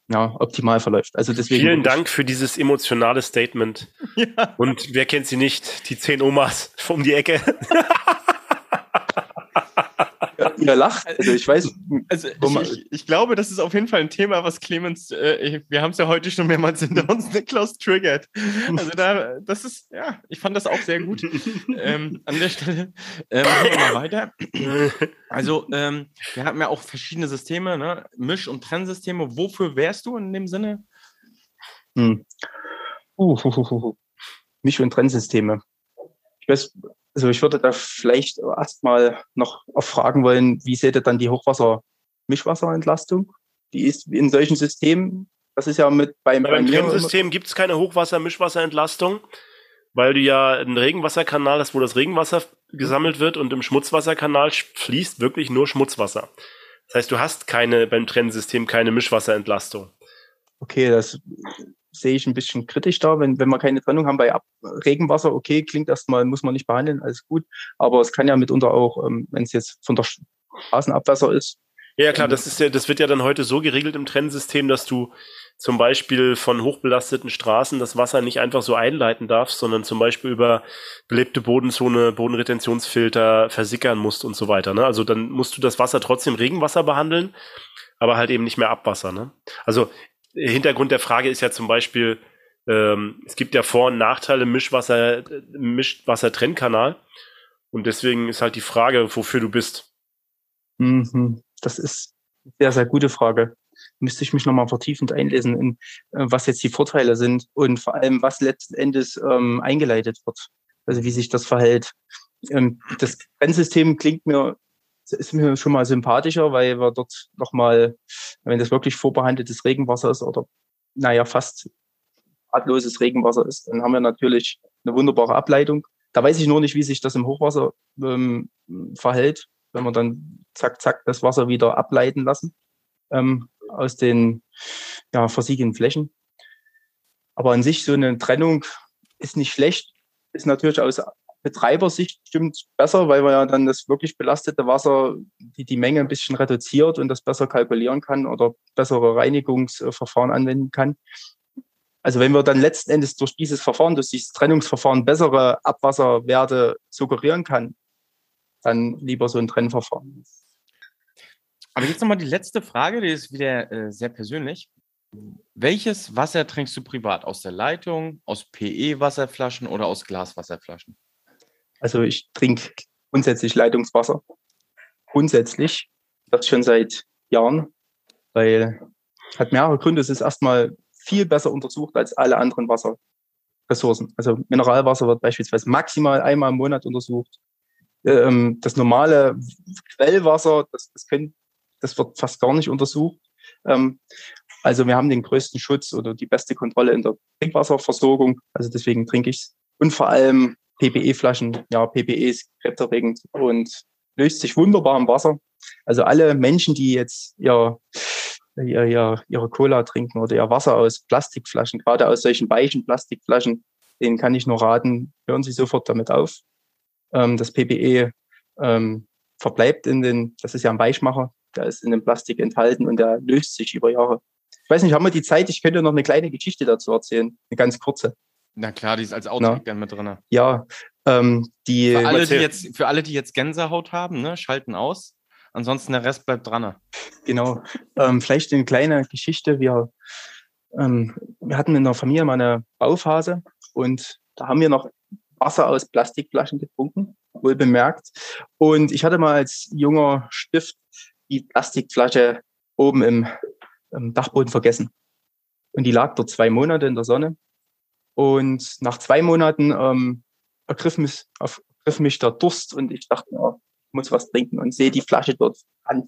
C: ja, optimal verläuft. Also deswegen.
A: Vielen Dank für dieses emotionale Statement. *laughs* Ja. Und wer kennt sie nicht? Die zehn Omas um die Ecke. *laughs*
C: ihr lacht. Also ich weiß.
B: Also ich, ich, glaube, das ist auf jeden Fall ein Thema, was Clemens, äh, wir haben es ja heute schon mehrmals hinter uns, *laughs* Niklas triggert. Also da, das ist, ja, ich fand das auch sehr gut. ähm, an der Stelle ähm, machen wir mal weiter. Also ähm, wir haben ja auch verschiedene Systeme, ne? Misch- und Trennsysteme. Wofür wärst du in dem Sinne? Hm.
C: Uh, uh, uh. Misch- und Trennsysteme. Ich weiß, also ich würde da vielleicht erstmal noch fragen wollen, wie seht ihr dann die Hochwasser-Mischwasserentlastung? Die ist in solchen Systemen, das ist ja mit beim,
A: beim System gibt es keine Hochwasser-Mischwasserentlastung. weil du ja einen Regenwasserkanal hast, wo das Regenwasser gesammelt wird und im Schmutzwasserkanal fließt wirklich nur Schmutzwasser. Das heißt, du hast keine beim Trennensystem keine Mischwasserentlastung.
C: Okay, das sehe ich ein bisschen kritisch da, wenn, wenn wir keine Trennung haben bei Ab Regenwasser, okay, klingt erstmal, muss man nicht behandeln, alles gut. Aber es kann ja mitunter auch, ähm, wenn es jetzt von der Straßenabwasser ist.
A: Ja, klar, das ist ja, das wird ja dann heute so geregelt im Trennensystem, dass du zum Beispiel von hochbelasteten Straßen das Wasser nicht einfach so einleiten darfst, sondern zum Beispiel über belebte Bodenzone, Bodenretentionsfilter versickern musst und so weiter. Ne? Also dann musst du das Wasser trotzdem Regenwasser behandeln, aber halt eben nicht mehr Abwasser. Ne? Also Hintergrund der Frage ist ja zum Beispiel, ähm, es gibt ja Vor- und Nachteile im Mischwasser, Mischwassertrennkanal. Und deswegen ist halt die Frage, wofür du bist.
C: Mhm. Das ist eine sehr, sehr gute Frage. Müsste ich mich nochmal vertiefend einlesen, in, äh, was jetzt die Vorteile sind und vor allem, was letzten Endes ähm, eingeleitet wird. Also wie sich das verhält. Ähm, das Brennsystem klingt mir ist mir schon mal sympathischer, weil wir dort nochmal, wenn das wirklich vorbehandeltes Regenwasser ist oder naja, fast atloses Regenwasser ist, dann haben wir natürlich eine wunderbare Ableitung. Da weiß ich nur nicht, wie sich das im Hochwasser ähm, verhält, wenn wir dann zack, zack das Wasser wieder ableiten lassen ähm, aus den ja, versiegelten Flächen. Aber an sich so eine Trennung ist nicht schlecht, ist natürlich aus Betreibersicht stimmt besser, weil man ja dann das wirklich belastete Wasser, die, die Menge ein bisschen reduziert und das besser kalkulieren kann oder bessere Reinigungsverfahren anwenden kann. Also wenn wir dann letzten Endes durch dieses Verfahren, durch dieses Trennungsverfahren bessere Abwasserwerte suggerieren kann, dann lieber so ein Trennverfahren.
B: Aber jetzt nochmal die letzte Frage, die ist wieder äh, sehr persönlich. Welches Wasser trinkst du privat? Aus der Leitung, aus PE-Wasserflaschen oder aus Glaswasserflaschen?
C: Also ich trinke grundsätzlich Leitungswasser. Grundsätzlich. Das schon seit Jahren, weil hat mehrere Gründe. Es ist erstmal viel besser untersucht als alle anderen Wasserressourcen. Also Mineralwasser wird beispielsweise maximal einmal im Monat untersucht. Ähm, das normale Quellwasser, das, das, können, das wird fast gar nicht untersucht. Ähm, also wir haben den größten Schutz oder die beste Kontrolle in der Trinkwasserversorgung. Also deswegen trinke ich es. Und vor allem PPE-Flaschen, ja, PPE ist krebserregend und löst sich wunderbar im Wasser. Also alle Menschen, die jetzt ihr, ihr, ihr, ihre Cola trinken oder ihr Wasser aus Plastikflaschen, gerade aus solchen weichen Plastikflaschen, denen kann ich nur raten, hören Sie sofort damit auf. Ähm, das PPE ähm, verbleibt in den, das ist ja ein Weichmacher, der ist in dem Plastik enthalten und der löst sich über Jahre. Ich weiß nicht, haben wir die Zeit? Ich könnte noch eine kleine Geschichte dazu erzählen, eine ganz kurze.
B: Na klar, die ist als Outtake dann mit drin.
C: Ja, ähm, die.
B: Für alle, die jetzt, für alle, die jetzt Gänsehaut haben, ne, schalten aus. Ansonsten der Rest bleibt dran.
C: Genau. Ähm, vielleicht eine kleine Geschichte. Wir, ähm, wir hatten in der Familie mal eine Bauphase und da haben wir noch Wasser aus Plastikflaschen getrunken, wohl bemerkt. Und ich hatte mal als junger Stift die Plastikflasche oben im, im Dachboden vergessen. Und die lag dort zwei Monate in der Sonne. Und nach zwei Monaten ähm, ergriff, mich, ergriff mich der Durst und ich dachte, ja, ich muss was trinken und sehe die Flasche dort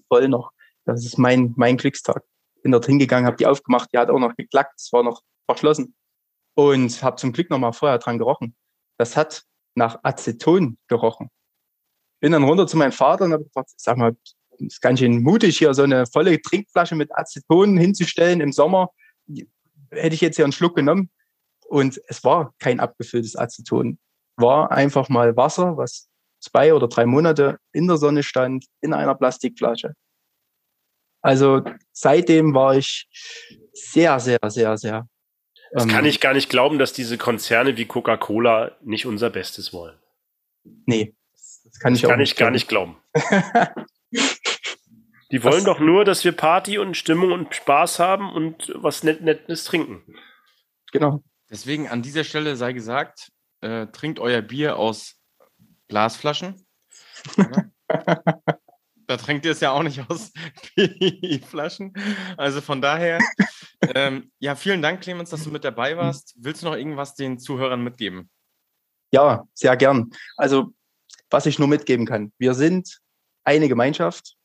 C: voll noch. Das ist mein, mein Glückstag. Bin dort hingegangen, habe die aufgemacht, die hat auch noch geklackt, es war noch verschlossen. Und habe zum Glück noch mal vorher dran gerochen. Das hat nach Aceton gerochen. Bin dann runter zu meinem Vater und habe gesagt, sag mal, ist ganz schön mutig, hier so eine volle Trinkflasche mit Aceton hinzustellen im Sommer. Hätte ich jetzt hier einen Schluck genommen. Und es war kein abgefülltes Aceton. War einfach mal Wasser, was zwei oder drei Monate in der Sonne stand, in einer Plastikflasche. Also seitdem war ich sehr, sehr, sehr, sehr.
A: Das ähm, kann ich gar nicht glauben, dass diese Konzerne wie Coca-Cola nicht unser Bestes wollen.
C: Nee,
A: das kann ich das auch kann nicht ich gar nicht glauben. *laughs* Die wollen was? doch nur, dass wir Party und Stimmung und Spaß haben und was Net Nettes trinken.
C: Genau.
B: Deswegen an dieser Stelle sei gesagt, äh, trinkt euer Bier aus Glasflaschen. *laughs* da trinkt ihr es ja auch nicht aus *laughs* PI-Flaschen. Also von daher, ähm, ja, vielen Dank, Clemens, dass du mit dabei warst. Willst du noch irgendwas den Zuhörern mitgeben?
C: Ja, sehr gern. Also, was ich nur mitgeben kann, wir sind eine Gemeinschaft,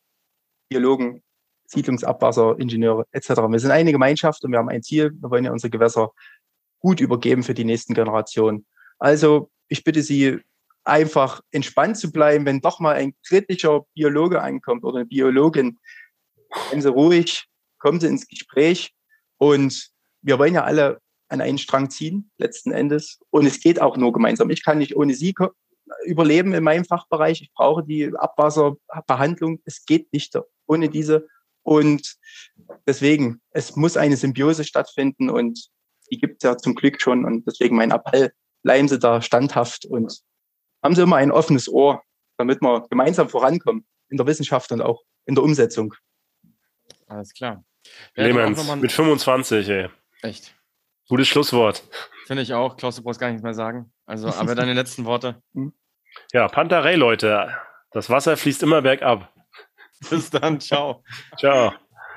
C: Biologen, Siedlungsabwasser, Ingenieure etc. Wir sind eine Gemeinschaft und wir haben ein Ziel. Wir wollen ja unsere Gewässer gut übergeben für die nächsten Generationen. Also ich bitte Sie, einfach entspannt zu bleiben, wenn doch mal ein kritischer Biologe ankommt oder eine Biologin. Seien Sie ruhig, kommen Sie ins Gespräch und wir wollen ja alle an einen Strang ziehen, letzten Endes. Und es geht auch nur gemeinsam. Ich kann nicht ohne Sie überleben in meinem Fachbereich. Ich brauche die Abwasserbehandlung. Es geht nicht ohne diese. Und deswegen, es muss eine Symbiose stattfinden und die gibt es ja zum Glück schon. Und deswegen mein Appell, bleiben Sie da standhaft und haben Sie immer ein offenes Ohr, damit wir gemeinsam vorankommen in der Wissenschaft und auch in der Umsetzung.
B: Alles klar.
A: Clemens, mit 25, ey.
B: Echt.
A: Gutes Schlusswort.
B: Finde ich auch. Klaus, du brauchst gar nichts mehr sagen. Also, aber deine *laughs* letzten Worte.
A: Hm. Ja, Pantarei, Leute. Das Wasser fließt immer bergab.
B: Bis dann. Ciao.
A: Ciao.